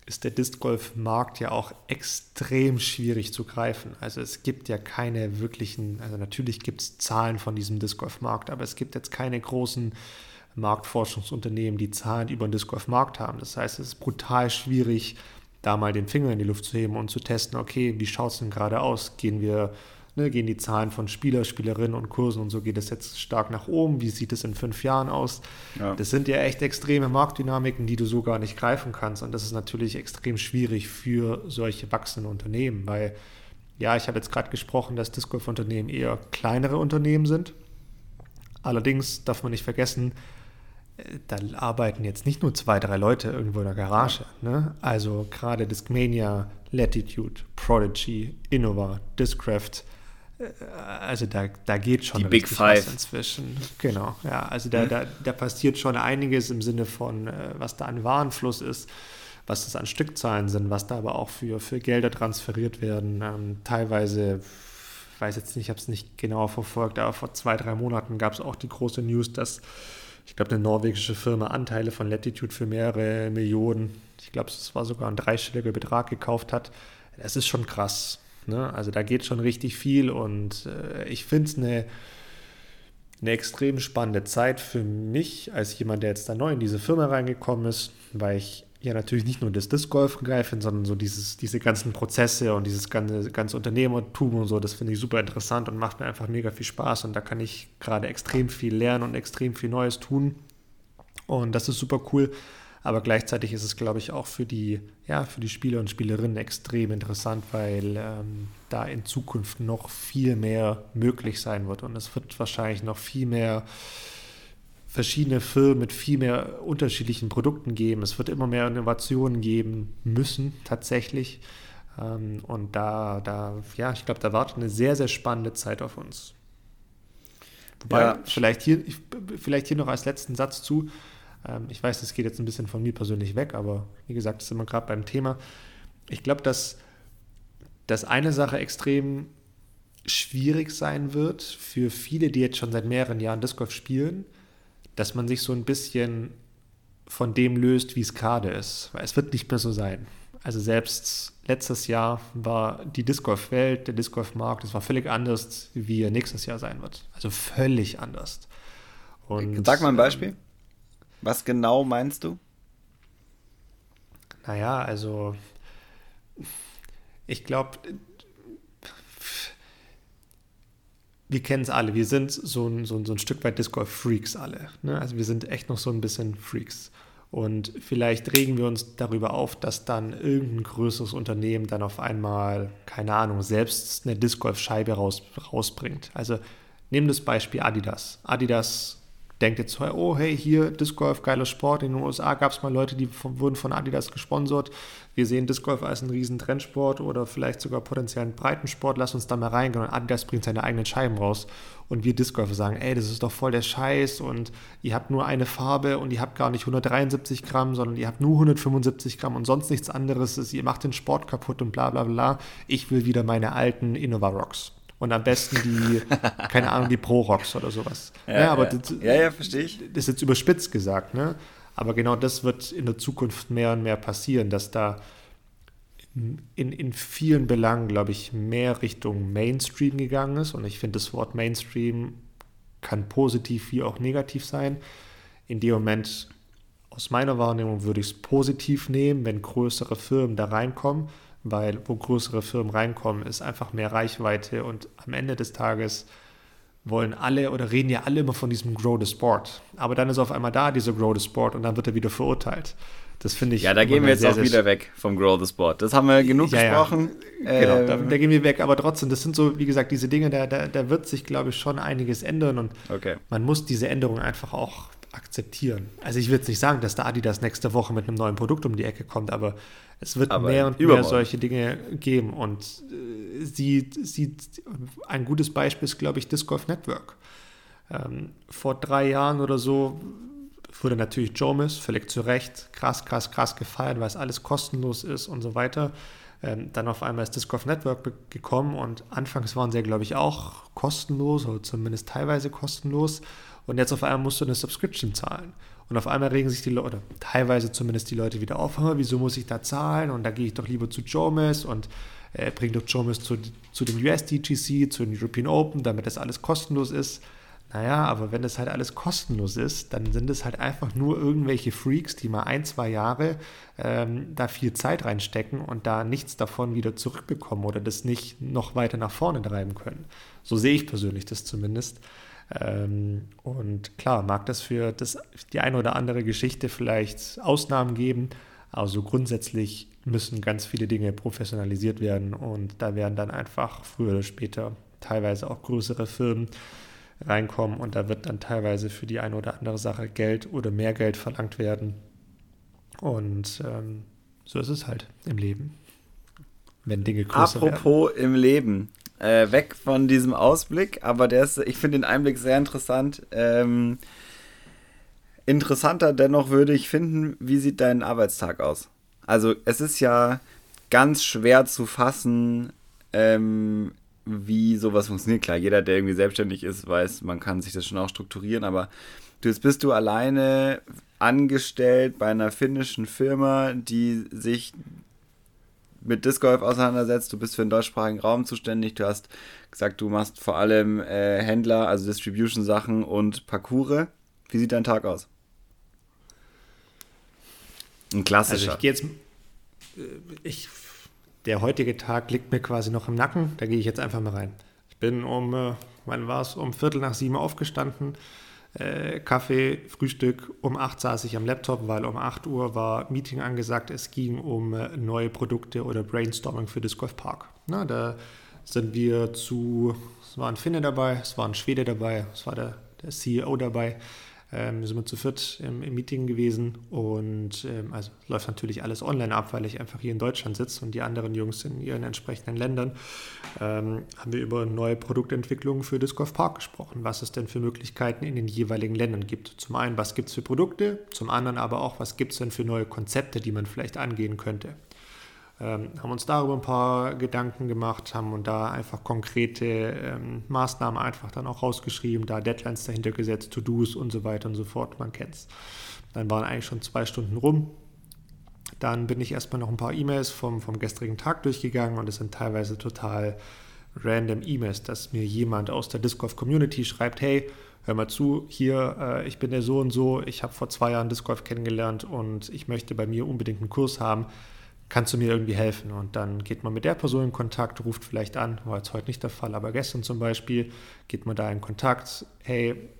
ist der Disc Golf Markt ja auch extrem schwierig zu greifen. Also es gibt ja keine wirklichen, also natürlich gibt es Zahlen von diesem Disc Golf Markt, aber es gibt jetzt keine großen Marktforschungsunternehmen, die Zahlen über den Disc Golf Markt haben. Das heißt, es ist brutal schwierig, da mal den Finger in die Luft zu heben und zu testen, okay, wie schaut es denn gerade aus? Gehen wir, ne, gehen die Zahlen von Spieler, Spielerinnen und Kursen und so geht es jetzt stark nach oben? Wie sieht es in fünf Jahren aus? Ja. Das sind ja echt extreme Marktdynamiken, die du so gar nicht greifen kannst. Und das ist natürlich extrem schwierig für solche wachsenden Unternehmen, weil ja, ich habe jetzt gerade gesprochen, dass Disc Golf Unternehmen eher kleinere Unternehmen sind. Allerdings darf man nicht vergessen, da arbeiten jetzt nicht nur zwei, drei Leute irgendwo in der Garage. Ne? Also gerade Discmania, Latitude, Prodigy, Innova, Discraft, äh, also da, da geht schon Die Big Five inzwischen. Genau, ja, also da, mhm. da, da passiert schon einiges im Sinne von, äh, was da an Warenfluss ist, was das an Stückzahlen sind, was da aber auch für, für Gelder transferiert werden. Ähm, teilweise, ich weiß jetzt nicht, ich habe es nicht genauer verfolgt, aber vor zwei, drei Monaten gab es auch die große News, dass ich glaube, eine norwegische Firma Anteile von Latitude für mehrere Millionen, ich glaube, es war sogar ein dreistelliger Betrag gekauft hat. Das ist schon krass. Ne? Also da geht schon richtig viel und äh, ich finde es eine eine extrem spannende Zeit für mich als jemand, der jetzt da neu in diese Firma reingekommen ist, weil ich ja natürlich nicht nur das Disc Golf finde, sondern so dieses, diese ganzen Prozesse und dieses ganze, ganze Unternehmertum und so, das finde ich super interessant und macht mir einfach mega viel Spaß und da kann ich gerade extrem viel lernen und extrem viel Neues tun und das ist super cool. Aber gleichzeitig ist es, glaube ich, auch für die, ja, für die Spieler und Spielerinnen extrem interessant, weil ähm, da in Zukunft noch viel mehr möglich sein wird. Und es wird wahrscheinlich noch viel mehr verschiedene Firmen mit viel mehr unterschiedlichen Produkten geben. Es wird immer mehr Innovationen geben müssen, tatsächlich. Ähm, und da, da, ja, ich glaube, da wartet eine sehr, sehr spannende Zeit auf uns. Wobei, ja. vielleicht, hier, vielleicht hier noch als letzten Satz zu. Ähm, ich weiß, das geht jetzt ein bisschen von mir persönlich weg, aber wie gesagt, das ist immer gerade beim Thema. Ich glaube, dass, dass eine Sache extrem schwierig sein wird für viele, die jetzt schon seit mehreren Jahren Disc Golf spielen, dass man sich so ein bisschen von dem löst, wie es gerade ist. Weil es wird nicht mehr so sein. Also selbst letztes Jahr war die Disc Golf Welt, der Disc Golf Markt, das war völlig anders, wie er nächstes Jahr sein wird. Also völlig anders. Und, Sag mal ein Beispiel. Was genau meinst du? Naja, also ich glaube, wir kennen es alle. Wir sind so ein, so ein, so ein Stück weit Disc Golf Freaks alle. Ne? Also wir sind echt noch so ein bisschen Freaks. Und vielleicht regen wir uns darüber auf, dass dann irgendein größeres Unternehmen dann auf einmal, keine Ahnung, selbst eine Disc Golf Scheibe raus, rausbringt. Also nehmen das Beispiel Adidas. Adidas denkt jetzt, oh hey, hier Disc Golf, geiler Sport. In den USA gab es mal Leute, die von, wurden von Adidas gesponsert. Wir sehen Disc Golf als einen riesen Trendsport oder vielleicht sogar potenziellen Breitensport. Lass uns da mal reingehen. Und Adidas bringt seine eigenen Scheiben raus. Und wir Disc Golfer sagen, ey, das ist doch voll der Scheiß und ihr habt nur eine Farbe und ihr habt gar nicht 173 Gramm, sondern ihr habt nur 175 Gramm und sonst nichts anderes. Ihr macht den Sport kaputt und bla bla bla. Ich will wieder meine alten Innova Rocks und am besten die, keine Ahnung, die Pro-Rocks oder sowas. *laughs* Ja, ja aber ja. Das, ja, ja, verstehe ich. Das ist jetzt überspitzt gesagt, ne? Aber genau das wird in der Zukunft mehr und mehr passieren, dass da in, in vielen Belangen, glaube ich, mehr Richtung Mainstream gegangen ist. Und ich finde, das Wort Mainstream kann positiv wie auch negativ sein. In dem Moment, aus meiner Wahrnehmung, würde ich es positiv nehmen, wenn größere Firmen da reinkommen weil wo größere Firmen reinkommen, ist einfach mehr Reichweite und am Ende des Tages wollen alle oder reden ja alle immer von diesem Grow the Sport. Aber dann ist auf einmal da dieser Grow the Sport und dann wird er wieder verurteilt. Das finde ich. Ja, da gehen wir jetzt sehr, auch sehr wieder weg vom Grow the Sport. Das haben wir genug ja, gesprochen. Ja. Genau, da, ähm, da, gehen wir weg. Aber trotzdem, das sind so, wie gesagt, diese Dinge, da, da, da wird sich, glaube ich, schon einiges ändern und okay. man muss diese Änderungen einfach auch akzeptieren. Also ich will jetzt nicht sagen, dass der Adidas nächste Woche mit einem neuen Produkt um die Ecke kommt, aber es wird aber mehr und mehr solche Dinge geben. Und äh, sie, sie, ein gutes Beispiel ist, glaube ich, Disc Golf Network. Ähm, vor drei Jahren oder so wurde natürlich Jomis völlig zu Recht krass, krass, krass gefeiert, weil es alles kostenlos ist und so weiter. Ähm, dann auf einmal ist Disc Golf Network gekommen und anfangs waren sie, glaube ich, auch kostenlos oder zumindest teilweise kostenlos. Und jetzt auf einmal musst du eine Subscription zahlen. Und auf einmal regen sich die Leute, teilweise zumindest die Leute wieder auf, wieso muss ich da zahlen? Und da gehe ich doch lieber zu Jomis und äh, bringe doch Jomis zu, zu den USDGC, zu den European Open, damit das alles kostenlos ist. Naja, aber wenn das halt alles kostenlos ist, dann sind es halt einfach nur irgendwelche Freaks, die mal ein, zwei Jahre ähm, da viel Zeit reinstecken und da nichts davon wieder zurückbekommen oder das nicht noch weiter nach vorne treiben können. So sehe ich persönlich das zumindest. Ähm, und klar, mag das für das, die eine oder andere Geschichte vielleicht Ausnahmen geben, also grundsätzlich müssen ganz viele Dinge professionalisiert werden und da werden dann einfach früher oder später teilweise auch größere Firmen reinkommen und da wird dann teilweise für die eine oder andere Sache Geld oder mehr Geld verlangt werden. Und ähm, so ist es halt im Leben. Wenn Dinge größer Apropos werden. im Leben äh, weg von diesem Ausblick, aber der ist, ich finde den Einblick sehr interessant. Ähm, interessanter dennoch würde ich finden, wie sieht dein Arbeitstag aus? Also es ist ja ganz schwer zu fassen, ähm, wie sowas funktioniert. Klar, jeder, der irgendwie selbstständig ist, weiß, man kann sich das schon auch strukturieren, aber jetzt bist du alleine angestellt bei einer finnischen Firma, die sich mit Disc Golf auseinandersetzt. Du bist für den deutschsprachigen Raum zuständig. Du hast gesagt, du machst vor allem äh, Händler, also Distribution-Sachen und Parcours. Wie sieht dein Tag aus? Ein klassischer. Also ich gehe jetzt. Äh, ich, der heutige Tag liegt mir quasi noch im Nacken. Da gehe ich jetzt einfach mal rein. Ich bin um, äh, wann war es? Um Viertel nach sieben aufgestanden äh, Kaffee, Frühstück. Um 8 saß ich am Laptop, weil um 8 Uhr war Meeting angesagt. Es ging um äh, neue Produkte oder Brainstorming für Disc Golf Park. Na, da sind wir zu, es war ein Finne dabei, es war ein Schwede dabei, es war der, der CEO dabei ähm, sind wir zu viert im, im Meeting gewesen und ähm, also läuft natürlich alles online ab, weil ich einfach hier in Deutschland sitze und die anderen Jungs in ihren entsprechenden Ländern. Ähm, haben wir über neue Produktentwicklungen für Disc Golf Park gesprochen, was es denn für Möglichkeiten in den jeweiligen Ländern gibt. Zum einen, was gibt es für Produkte, zum anderen aber auch, was gibt es denn für neue Konzepte, die man vielleicht angehen könnte. Ähm, haben uns darüber ein paar Gedanken gemacht, haben und da einfach konkrete ähm, Maßnahmen einfach dann auch rausgeschrieben, da Deadlines dahinter gesetzt, To-Dos und so weiter und so fort, man kennt es. Dann waren eigentlich schon zwei Stunden rum. Dann bin ich erstmal noch ein paar E-Mails vom, vom gestrigen Tag durchgegangen und es sind teilweise total random E-Mails, dass mir jemand aus der Disc Golf Community schreibt, hey, hör mal zu, hier, äh, ich bin der so und so, ich habe vor zwei Jahren Disc Golf kennengelernt und ich möchte bei mir unbedingt einen Kurs haben kannst du mir irgendwie helfen? Und dann geht man mit der Person in Kontakt, ruft vielleicht an, war jetzt heute nicht der Fall, aber gestern zum Beispiel, geht man da in Kontakt, hey,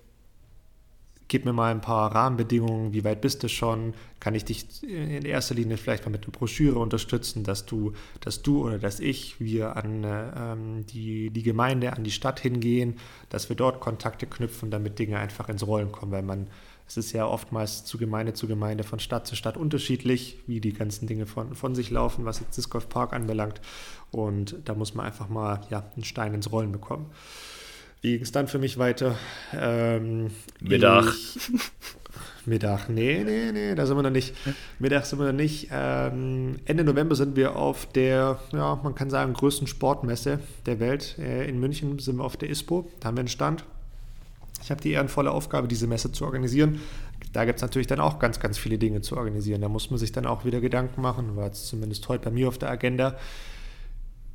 gib mir mal ein paar Rahmenbedingungen, wie weit bist du schon, kann ich dich in erster Linie vielleicht mal mit einer Broschüre unterstützen, dass du, dass du oder dass ich, wir an ähm, die, die Gemeinde, an die Stadt hingehen, dass wir dort Kontakte knüpfen, damit Dinge einfach ins Rollen kommen, weil man es ist ja oftmals zu Gemeinde zu Gemeinde, von Stadt zu Stadt unterschiedlich, wie die ganzen Dinge von, von sich laufen, was jetzt Disc Golf Park anbelangt. Und da muss man einfach mal ja, einen Stein ins Rollen bekommen. Wie ging es dann für mich weiter? Ähm, Mittag. *laughs* Mittag, nee, nee, nee, da sind wir noch nicht. Mittag sind wir noch nicht. Ähm, Ende November sind wir auf der, ja, man kann sagen, größten Sportmesse der Welt. Äh, in München sind wir auf der ISPO. Da haben wir einen Stand. Ich habe die ehrenvolle Aufgabe, diese Messe zu organisieren. Da gibt es natürlich dann auch ganz, ganz viele Dinge zu organisieren. Da muss man sich dann auch wieder Gedanken machen, war jetzt zumindest heute bei mir auf der Agenda.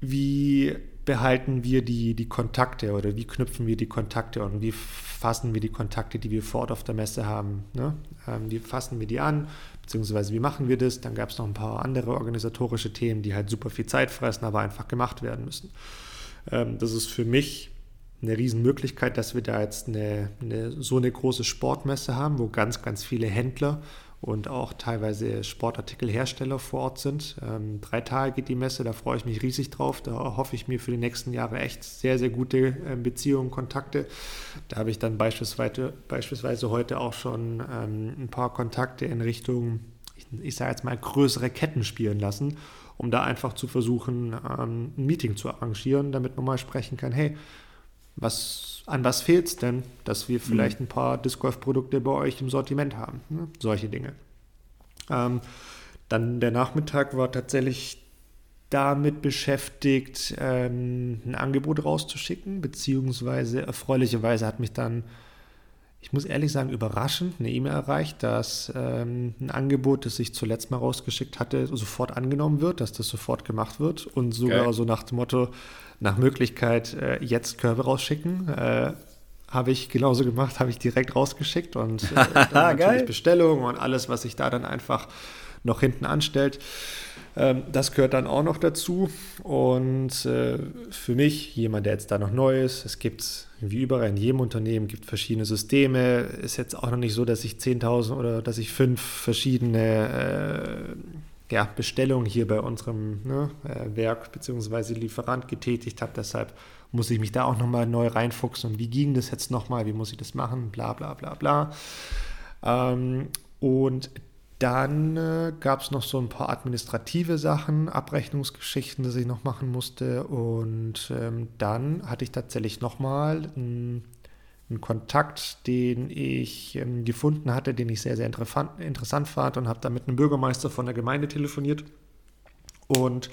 Wie behalten wir die, die Kontakte oder wie knüpfen wir die Kontakte und wie fassen wir die Kontakte, die wir vor Ort auf der Messe haben? Ne? Ähm, wie fassen wir die an? Beziehungsweise wie machen wir das? Dann gab es noch ein paar andere organisatorische Themen, die halt super viel Zeit fressen, aber einfach gemacht werden müssen. Ähm, das ist für mich eine Riesenmöglichkeit, dass wir da jetzt eine, eine, so eine große Sportmesse haben, wo ganz, ganz viele Händler und auch teilweise Sportartikelhersteller vor Ort sind. Ähm, drei Tage geht die Messe, da freue ich mich riesig drauf. Da hoffe ich mir für die nächsten Jahre echt sehr, sehr gute äh, Beziehungen, Kontakte. Da habe ich dann beispielsweise, beispielsweise heute auch schon ähm, ein paar Kontakte in Richtung, ich, ich sage jetzt mal, größere Ketten spielen lassen, um da einfach zu versuchen, ähm, ein Meeting zu arrangieren, damit man mal sprechen kann, hey, was, an was fehlt es denn, dass wir vielleicht mhm. ein paar Disc Golf Produkte bei euch im Sortiment haben? Ne? Solche Dinge. Ähm, dann der Nachmittag war tatsächlich damit beschäftigt, ähm, ein Angebot rauszuschicken, beziehungsweise erfreulicherweise hat mich dann, ich muss ehrlich sagen, überraschend eine E-Mail erreicht, dass ähm, ein Angebot, das ich zuletzt mal rausgeschickt hatte, sofort angenommen wird, dass das sofort gemacht wird und sogar Geil. so nach dem Motto, nach Möglichkeit äh, jetzt Körbe rausschicken. Äh, habe ich genauso gemacht, habe ich direkt rausgeschickt und äh, *laughs* natürlich Bestellung und alles, was sich da dann einfach noch hinten anstellt. Ähm, das gehört dann auch noch dazu. Und äh, für mich, jemand, der jetzt da noch neu ist, es gibt wie überall in jedem Unternehmen gibt verschiedene Systeme. Ist jetzt auch noch nicht so, dass ich 10.000 oder dass ich fünf verschiedene äh, ja, Bestellung hier bei unserem ne, äh, Werk bzw. Lieferant getätigt habe. Deshalb muss ich mich da auch nochmal neu reinfuchsen. Und wie ging das jetzt nochmal? Wie muss ich das machen? Bla bla bla bla. Ähm, und dann äh, gab es noch so ein paar administrative Sachen, Abrechnungsgeschichten, die ich noch machen musste. Und ähm, dann hatte ich tatsächlich nochmal ein einen Kontakt, den ich ähm, gefunden hatte, den ich sehr, sehr interessant, interessant fand und habe da mit einem Bürgermeister von der Gemeinde telefoniert. Und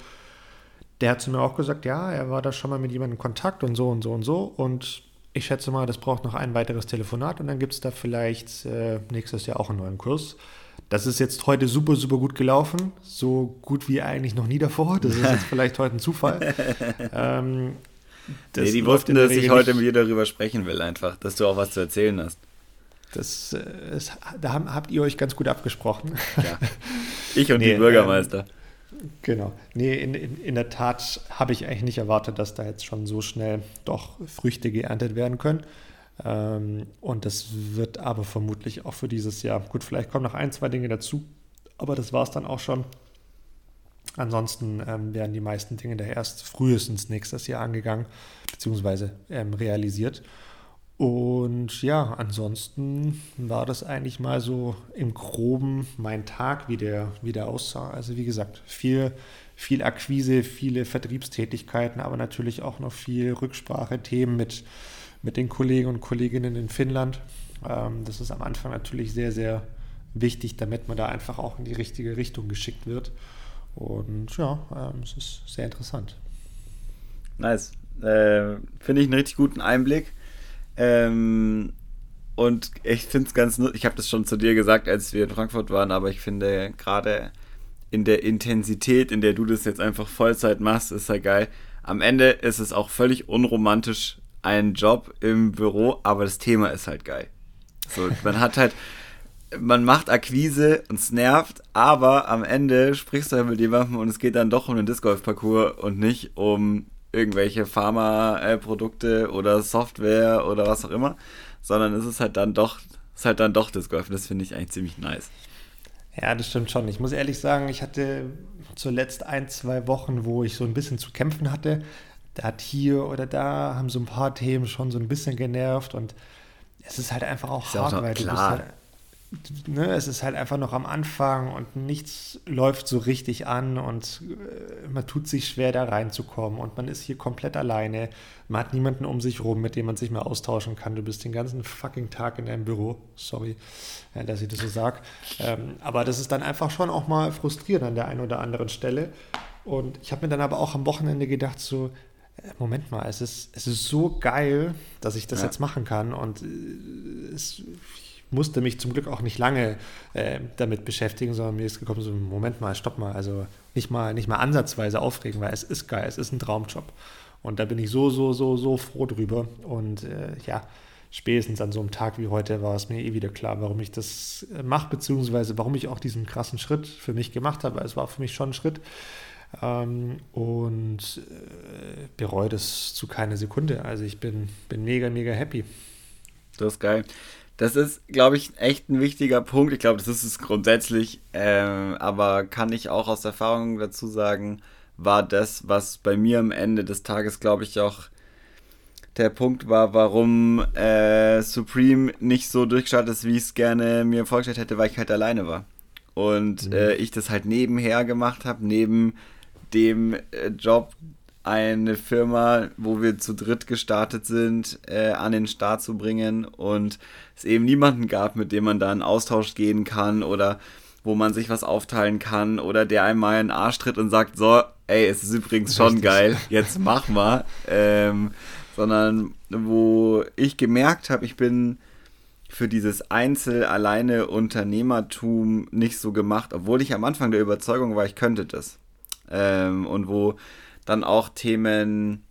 der hat zu mir auch gesagt, ja, er war da schon mal mit jemandem in Kontakt und so und so und so. Und ich schätze mal, das braucht noch ein weiteres Telefonat und dann gibt es da vielleicht äh, nächstes Jahr auch einen neuen Kurs. Das ist jetzt heute super, super gut gelaufen. So gut wie eigentlich noch nie davor. Das ist *laughs* jetzt vielleicht heute ein Zufall. ähm, nee, die wussten, dass ich heute mit dir darüber sprechen will, einfach, dass du auch was zu erzählen hast. Das, das äh, da habt ihr euch ganz gut abgesprochen. Ja. Ich und *laughs* nee, die Bürgermeister. Ähm, genau. Nee, in, in, in der Tat habe ich eigentlich nicht erwartet, dass da jetzt schon so schnell doch Früchte geerntet werden können. Ähm, und das wird aber vermutlich auch für dieses Jahr. Gut, vielleicht kommen noch ein, zwei Dinge dazu, aber das war es dann auch schon. Ansonsten ähm, werden die meisten Dinge da erst frühestens nächstes Jahr angegangen, beziehungsweise ähm, realisiert. Und ja, ansonsten war das eigentlich mal so im Groben mein Tag, wie der, wie der aussah. Also wie gesagt, viel, viel Akquise, viele Vertriebstätigkeiten, aber natürlich auch noch viel Rücksprache, Themen mit, mit den Kollegen und Kolleginnen in Finnland. Ähm, das ist am Anfang natürlich sehr, sehr wichtig, damit man da einfach auch in die richtige Richtung geschickt wird. Und ja, ähm, es ist sehr interessant. Nice. Äh, Finde ich einen richtig guten Einblick. Ähm, und ich finde es ganz, ich habe das schon zu dir gesagt, als wir in Frankfurt waren, aber ich finde gerade in der Intensität, in der du das jetzt einfach Vollzeit machst, ist ja geil. Am Ende ist es auch völlig unromantisch ein Job im Büro, aber das Thema ist halt geil. So, man hat halt, man macht Akquise und es nervt, aber am Ende sprichst du halt mit jemandem und es geht dann doch um den Disc Golf Parcours und nicht um irgendwelche Pharma-Produkte oder Software oder was auch immer, sondern es ist halt dann doch, ist halt dann doch das Golf. Das finde ich eigentlich ziemlich nice. Ja, das stimmt schon. Ich muss ehrlich sagen, ich hatte zuletzt ein, zwei Wochen, wo ich so ein bisschen zu kämpfen hatte. Da hat hier oder da haben so ein paar Themen schon so ein bisschen genervt und es ist halt einfach auch ist hart, auch weil klar. du bist halt, ne, es ist halt einfach noch am Anfang und nichts läuft so richtig an und äh, man tut sich schwer, da reinzukommen und man ist hier komplett alleine. Man hat niemanden um sich rum, mit dem man sich mal austauschen kann. Du bist den ganzen fucking Tag in deinem Büro. Sorry, äh, dass ich das so sage. Ähm, aber das ist dann einfach schon auch mal frustrierend an der einen oder anderen Stelle. Und ich habe mir dann aber auch am Wochenende gedacht, so, Moment mal, es ist, es ist so geil, dass ich das ja. jetzt machen kann. Und äh, es, musste mich zum Glück auch nicht lange äh, damit beschäftigen, sondern mir ist gekommen, so, Moment mal, stopp mal, also nicht mal, nicht mal ansatzweise aufregen, weil es ist geil, es ist ein Traumjob. Und da bin ich so, so, so, so froh drüber. Und äh, ja, spätestens an so einem Tag wie heute war es mir eh wieder klar, warum ich das äh, mache, beziehungsweise warum ich auch diesen krassen Schritt für mich gemacht habe. Es war für mich schon ein Schritt. Ähm, und äh, bereue das zu keine Sekunde. Also ich bin, bin mega, mega happy. Das ist geil. Das ist, glaube ich, echt ein wichtiger Punkt. Ich glaube, das ist es grundsätzlich. Ähm, aber kann ich auch aus Erfahrung dazu sagen, war das, was bei mir am Ende des Tages, glaube ich, auch der Punkt war, warum äh, Supreme nicht so durchgestartet ist, wie ich es gerne mir vorgestellt hätte, weil ich halt alleine war. Und mhm. äh, ich das halt nebenher gemacht habe, neben dem äh, Job, eine Firma, wo wir zu dritt gestartet sind, äh, an den Start zu bringen und es eben niemanden gab, mit dem man da in Austausch gehen kann oder wo man sich was aufteilen kann oder der einmal einen Arsch tritt und sagt, so, ey, es ist übrigens schon Richtig. geil, jetzt mach mal. Ähm, sondern wo ich gemerkt habe, ich bin für dieses Einzel-Alleine-Unternehmertum nicht so gemacht, obwohl ich am Anfang der Überzeugung war, ich könnte das. Ähm, und wo dann auch Themen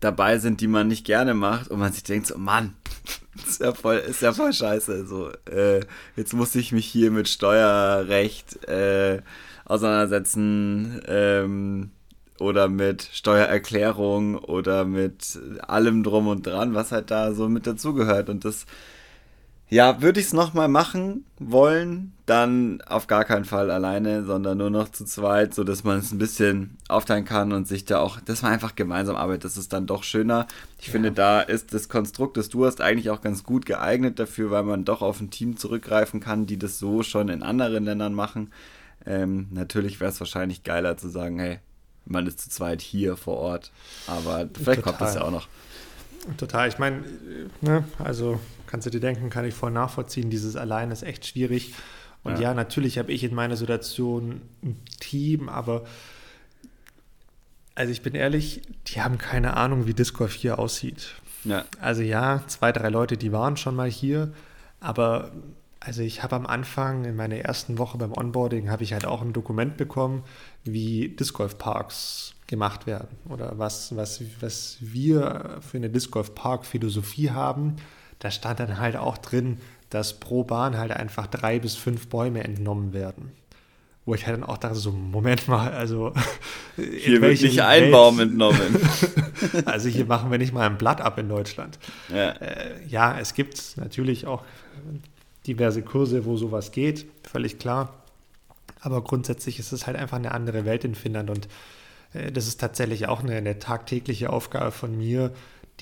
dabei sind, die man nicht gerne macht und man sich denkt so, Mann, *laughs* ist ja voll, ist ja voll scheiße. So, äh, jetzt muss ich mich hier mit Steuerrecht äh, auseinandersetzen ähm, oder mit Steuererklärung oder mit allem drum und dran, was halt da so mit dazugehört. Und das ja, würde ich es nochmal machen wollen, dann auf gar keinen Fall alleine, sondern nur noch zu zweit, sodass man es ein bisschen aufteilen kann und sich da auch, dass man einfach gemeinsam arbeitet. Das ist dann doch schöner. Ich ja. finde, da ist das Konstrukt, das du hast, eigentlich auch ganz gut geeignet dafür, weil man doch auf ein Team zurückgreifen kann, die das so schon in anderen Ländern machen. Ähm, natürlich wäre es wahrscheinlich geiler zu sagen, hey, man ist zu zweit hier vor Ort. Aber vielleicht Total. kommt das ja auch noch. Total. Ich meine, ne, also kannst du dir denken, kann ich voll nachvollziehen. Dieses Allein ist echt schwierig. Und ja, ja natürlich habe ich in meiner Situation ein Team, aber also ich bin ehrlich, die haben keine Ahnung, wie Disc Golf hier aussieht. Ja. Also ja, zwei, drei Leute, die waren schon mal hier, aber Also ich habe am Anfang in meiner ersten Woche beim Onboarding habe ich halt auch ein Dokument bekommen, wie Disc Golf Parks gemacht werden oder was, was, was wir für eine Disc Golf Park Philosophie haben. Da stand dann halt auch drin, dass pro Bahn halt einfach drei bis fünf Bäume entnommen werden. Wo ich halt dann auch dachte, so, Moment mal, also. *laughs* Hier wird nicht ein Baum entnommen. *laughs* also hier machen wir nicht mal ein Blatt ab in Deutschland. Ja, äh, ja es gibt natürlich auch diverse Kurse, wo sowas geht, völlig klar. Aber grundsätzlich ist es halt einfach eine andere Welt in Finnland und äh, das ist tatsächlich auch eine, eine, tagtägliche Aufgabe von mir,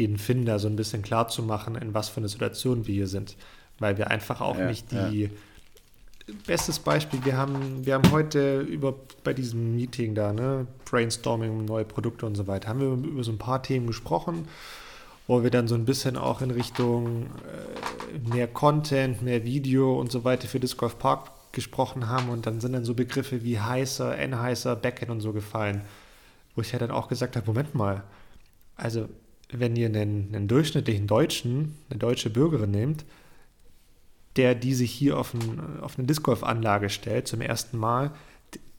den Finder so ein bisschen klar zu machen, in was für eine Situation wir hier sind. Weil wir einfach auch ja, nicht die. Ja. Bestes Beispiel, wir haben, wir haben heute über bei diesem Meeting da, ne, Brainstorming, neue Produkte und so weiter, haben wir über so ein paar Themen gesprochen wo wir dann so ein bisschen auch in Richtung äh, mehr Content, mehr Video und so weiter für Disc Golf Park gesprochen haben und dann sind dann so Begriffe wie heißer, N-heißer, Backend und so gefallen, wo ich ja dann auch gesagt habe, Moment mal, also wenn ihr einen, einen durchschnittlichen Deutschen, eine deutsche Bürgerin nehmt, der die sich hier auf, ein, auf eine Disc Golf Anlage stellt zum ersten Mal,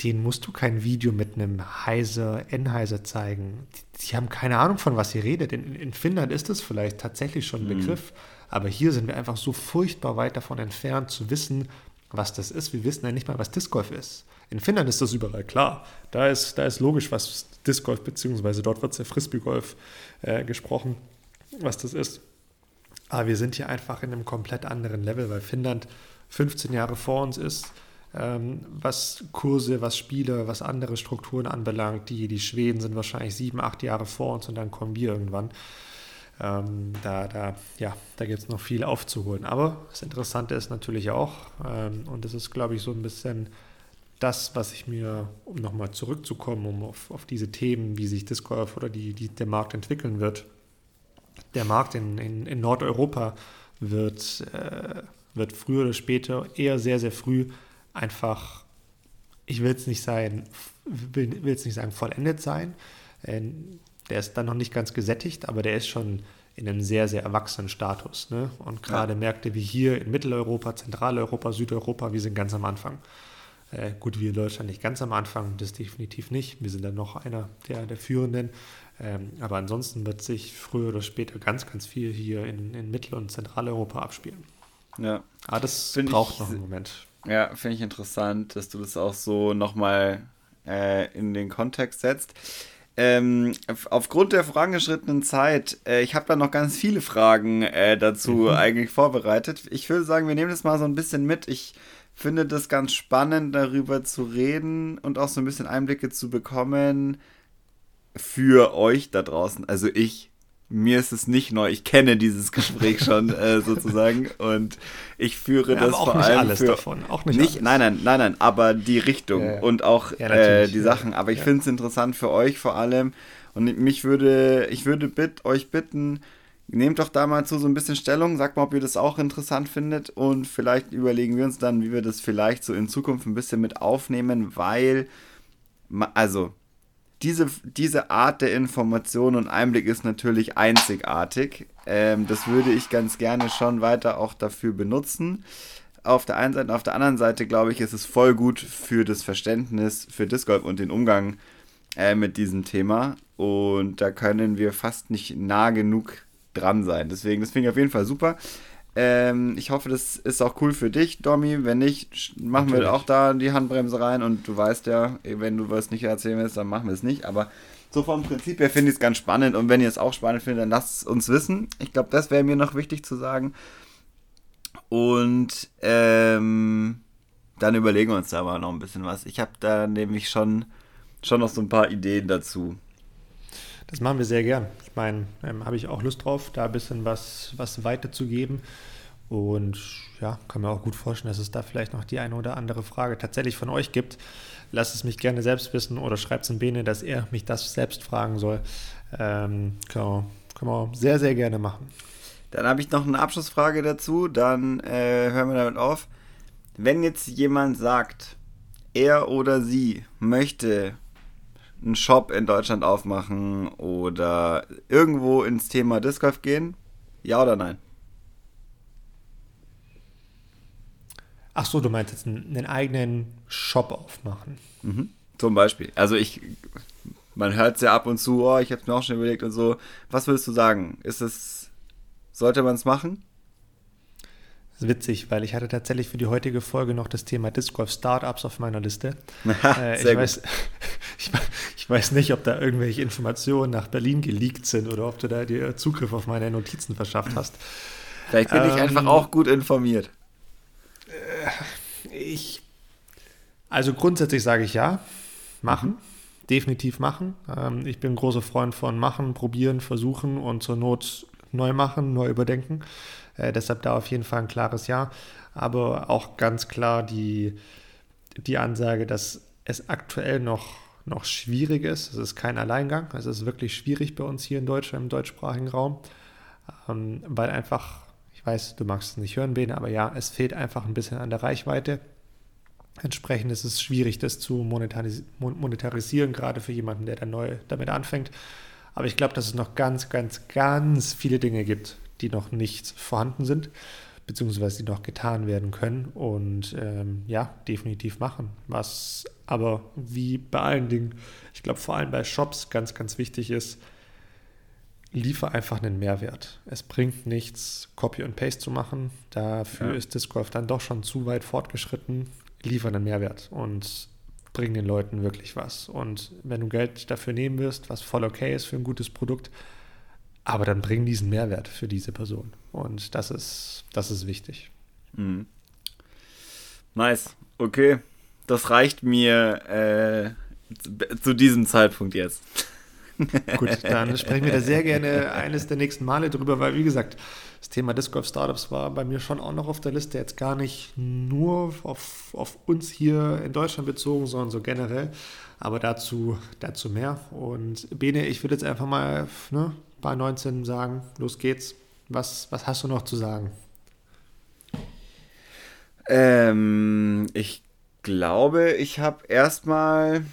den musst du kein Video mit einem Heiser, N-Heiser zeigen. Die, die, haben keine Ahnung, von was ihr redet. In, in Finnland ist das vielleicht tatsächlich schon ein mhm. Begriff, aber hier sind wir einfach so furchtbar weit davon entfernt zu wissen, was das ist. Wir wissen ja nicht mal, was Disc Golf ist. In Finnland ist das überall klar. Da ist, da ist logisch, was Disc Golf, beziehungsweise dort wird es ja Frisbee Golf äh, gesprochen, was das ist. Aber wir sind hier einfach in einem komplett anderen Level, weil Finnland 15 Jahre vor uns ist ähm, was Kurse, was Spiele, was andere Strukturen anbelangt. Die, die Schweden sind wahrscheinlich sieben, acht Jahre vor uns und dann kommen wir irgendwann. Ähm, da da, ja, da gibt es noch viel aufzuholen. Aber das Interessante ist natürlich auch, ähm, und das ist, glaube ich, so ein bisschen das, was ich mir, um nochmal zurückzukommen, um auf, auf diese Themen, wie sich Disc Golf oder die, die, der Markt entwickeln wird. Der Markt in, in, in Nordeuropa wird, äh, wird früher oder später, eher sehr, sehr früh, einfach, ich will es nicht sein, will, will es nicht sagen vollendet sein. Ähm, der ist dann noch nicht ganz gesättigt, aber der ist schon in einem sehr, sehr erwachsenen Status. Ne? Und gerade ja. Märkte wie hier in Mitteleuropa, Zentraleuropa, Südeuropa, wir sind ganz am Anfang. Äh, gut, wir in Deutschland nicht ganz am Anfang, das definitiv nicht. Wir sind dann noch einer der, der Führenden. Ähm, aber ansonsten wird sich früher oder später ganz, ganz viel hier in, in Mittel- und Zentraleuropa abspielen. Ja. Aber das Find braucht noch einen Moment. Ja, finde ich interessant, dass du das auch so nochmal äh, in den Kontext setzt. Ähm, aufgrund der vorangeschrittenen Zeit, äh, ich habe da noch ganz viele Fragen äh, dazu mhm. *laughs* eigentlich vorbereitet. Ich würde sagen, wir nehmen das mal so ein bisschen mit. Ich finde das ganz spannend, darüber zu reden und auch so ein bisschen Einblicke zu bekommen für euch da draußen. Also ich mir ist es nicht neu. Ich kenne dieses Gespräch schon äh, *laughs* sozusagen und ich führe ja, das vor allem alles für davon. Auch nicht, nicht Nein, nein, nein, nein. Aber die Richtung ja, ja. und auch äh, die Sachen. Aber ich finde es interessant für euch vor allem und mich würde, ich würde bitt, euch bitten, nehmt doch da mal zu so ein bisschen Stellung. Sagt mal, ob ihr das auch interessant findet und vielleicht überlegen wir uns dann, wie wir das vielleicht so in Zukunft ein bisschen mit aufnehmen, weil also diese, diese Art der Information und Einblick ist natürlich einzigartig. Ähm, das würde ich ganz gerne schon weiter auch dafür benutzen. Auf der einen Seite, auf der anderen Seite glaube ich, ist es voll gut für das Verständnis für Disc Golf und den Umgang äh, mit diesem Thema. Und da können wir fast nicht nah genug dran sein. Deswegen, das finde ich auf jeden Fall super. Ähm, ich hoffe, das ist auch cool für dich, Domi. Wenn nicht, machen Natürlich. wir auch da die Handbremse rein. Und du weißt ja, wenn du was nicht erzählen willst, dann machen wir es nicht. Aber so vom Prinzip her finde ich es ganz spannend. Und wenn ihr es auch spannend findet, dann lasst es uns wissen. Ich glaube, das wäre mir noch wichtig zu sagen. Und ähm, dann überlegen wir uns da mal noch ein bisschen was. Ich habe da nämlich schon, schon noch so ein paar Ideen dazu. Das machen wir sehr gern. Ich meine, ähm, habe ich auch Lust drauf, da ein bisschen was, was weiterzugeben. Und ja, kann mir auch gut vorstellen, dass es da vielleicht noch die eine oder andere Frage tatsächlich von euch gibt. Lasst es mich gerne selbst wissen oder schreibt es in Bene, dass er mich das selbst fragen soll. Ähm, können, wir, können wir sehr, sehr gerne machen. Dann habe ich noch eine Abschlussfrage dazu. Dann äh, hören wir damit auf. Wenn jetzt jemand sagt, er oder sie möchte einen Shop in Deutschland aufmachen oder irgendwo ins Thema Disc Golf gehen? Ja oder nein? Ach so, du meinst jetzt einen, einen eigenen Shop aufmachen. Mhm. Zum Beispiel. Also ich, man hört es ja ab und zu, oh, ich habe mir auch schon überlegt und so. Was würdest du sagen? Ist es, sollte man es machen? Das ist witzig, weil ich hatte tatsächlich für die heutige Folge noch das Thema Disc Golf Startups auf meiner Liste. *laughs* äh, *laughs* ich, weiß, ich, ich, weiß nicht, ob da irgendwelche Informationen nach Berlin geleakt sind oder ob du da dir Zugriff auf meine Notizen verschafft hast. Vielleicht bin ähm, ich einfach auch gut informiert. Äh, ich, also grundsätzlich sage ich ja, machen. Mhm. Definitiv machen. Ähm, ich bin großer Freund von machen, probieren, versuchen und zur Not neu machen, neu überdenken. Äh, deshalb da auf jeden Fall ein klares Ja. Aber auch ganz klar die, die Ansage, dass es aktuell noch, noch schwierig ist. Es ist kein Alleingang. Es ist wirklich schwierig bei uns hier in Deutschland, im deutschsprachigen Raum, ähm, weil einfach ich weiß, du magst es nicht hören, Bene, aber ja, es fehlt einfach ein bisschen an der Reichweite. Entsprechend ist es schwierig, das zu monetaris monetarisieren, gerade für jemanden, der dann neu damit anfängt. Aber ich glaube, dass es noch ganz, ganz, ganz viele Dinge gibt, die noch nicht vorhanden sind, beziehungsweise die noch getan werden können und ähm, ja, definitiv machen. Was aber wie bei allen Dingen, ich glaube vor allem bei Shops ganz, ganz wichtig ist, liefer einfach einen Mehrwert. Es bringt nichts, Copy und Paste zu machen. Dafür ja. ist Disc Golf dann doch schon zu weit fortgeschritten. Liefer einen Mehrwert und bring den Leuten wirklich was. Und wenn du Geld dafür nehmen wirst, was voll okay ist für ein gutes Produkt, aber dann bring diesen Mehrwert für diese Person. Und das ist, das ist wichtig. Mhm. Nice. Okay. Das reicht mir äh, zu diesem Zeitpunkt jetzt. *laughs* Gut, dann sprechen wir da sehr gerne eines der nächsten Male drüber, weil wie gesagt, das Thema Disc Golf Startups war bei mir schon auch noch auf der Liste, jetzt gar nicht nur auf, auf uns hier in Deutschland bezogen, sondern so generell. Aber dazu, dazu mehr. Und Bene, ich würde jetzt einfach mal ne, bei 19 sagen, los geht's. Was, was hast du noch zu sagen? Ähm, ich glaube, ich habe erstmal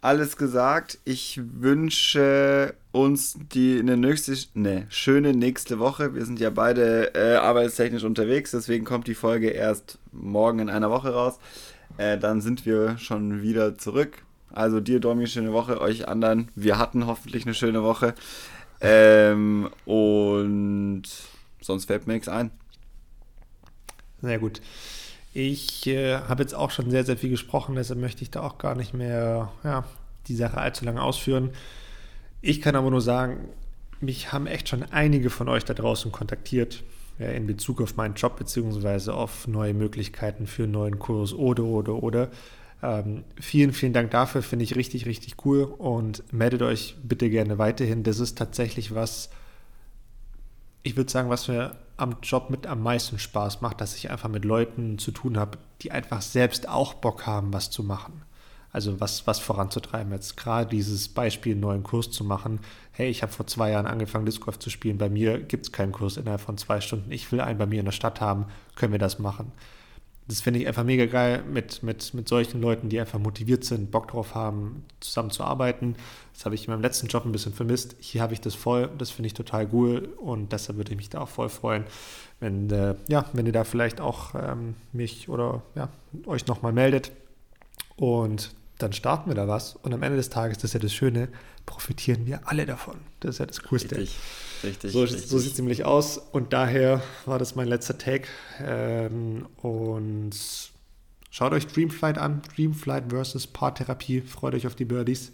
alles gesagt. Ich wünsche uns die eine nächste, ne, schöne nächste Woche. Wir sind ja beide äh, arbeitstechnisch unterwegs, deswegen kommt die Folge erst morgen in einer Woche raus. Äh, dann sind wir schon wieder zurück. Also dir, Domi, schöne Woche. Euch anderen, wir hatten hoffentlich eine schöne Woche. Ähm, und sonst fällt mir nichts ein. Sehr gut. Ich äh, habe jetzt auch schon sehr, sehr viel gesprochen, deshalb möchte ich da auch gar nicht mehr ja, die Sache allzu lange ausführen. Ich kann aber nur sagen, mich haben echt schon einige von euch da draußen kontaktiert ja, in Bezug auf meinen Job beziehungsweise auf neue Möglichkeiten für einen neuen Kurs oder, oder, oder. Ähm, vielen, vielen Dank dafür, finde ich richtig, richtig cool und meldet euch bitte gerne weiterhin. Das ist tatsächlich was, ich würde sagen, was mir am Job mit am meisten Spaß macht, dass ich einfach mit Leuten zu tun habe, die einfach selbst auch Bock haben, was zu machen. Also was, was voranzutreiben. Jetzt gerade dieses Beispiel, einen neuen Kurs zu machen. Hey, ich habe vor zwei Jahren angefangen, Disc Golf zu spielen. Bei mir gibt es keinen Kurs innerhalb von zwei Stunden. Ich will einen bei mir in der Stadt haben. Können wir das machen? Das finde ich einfach mega geil mit, mit, mit solchen Leuten, die einfach motiviert sind, Bock drauf haben, zusammen zu arbeiten. Das habe ich in meinem letzten Job ein bisschen vermisst. Hier habe ich das voll, das finde ich total cool und deshalb würde ich mich da auch voll freuen, wenn, äh, ja, wenn ihr da vielleicht auch ähm, mich oder ja, euch nochmal meldet. Und dann starten wir da was und am Ende des Tages, das ist ja das Schöne, profitieren wir alle davon. Das ist ja das Coolste. Richtig. Richtig. So, richtig. so sieht es nämlich aus. Und daher war das mein letzter Take. Ähm, und schaut euch Dreamflight an. Dreamflight versus Paartherapie. Freut euch auf die Birdies.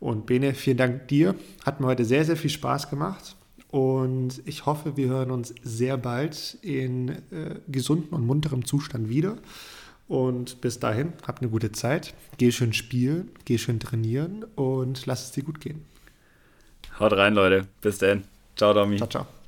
Und Bene, vielen Dank dir. Hat mir heute sehr, sehr viel Spaß gemacht. Und ich hoffe, wir hören uns sehr bald in äh, gesundem und munterem Zustand wieder. Und bis dahin, habt eine gute Zeit. Geh schön spielen, geh schön trainieren und lass es dir gut gehen. Haut rein, Leute. Bis dann. Ciao, Domi. Ciao, ciao.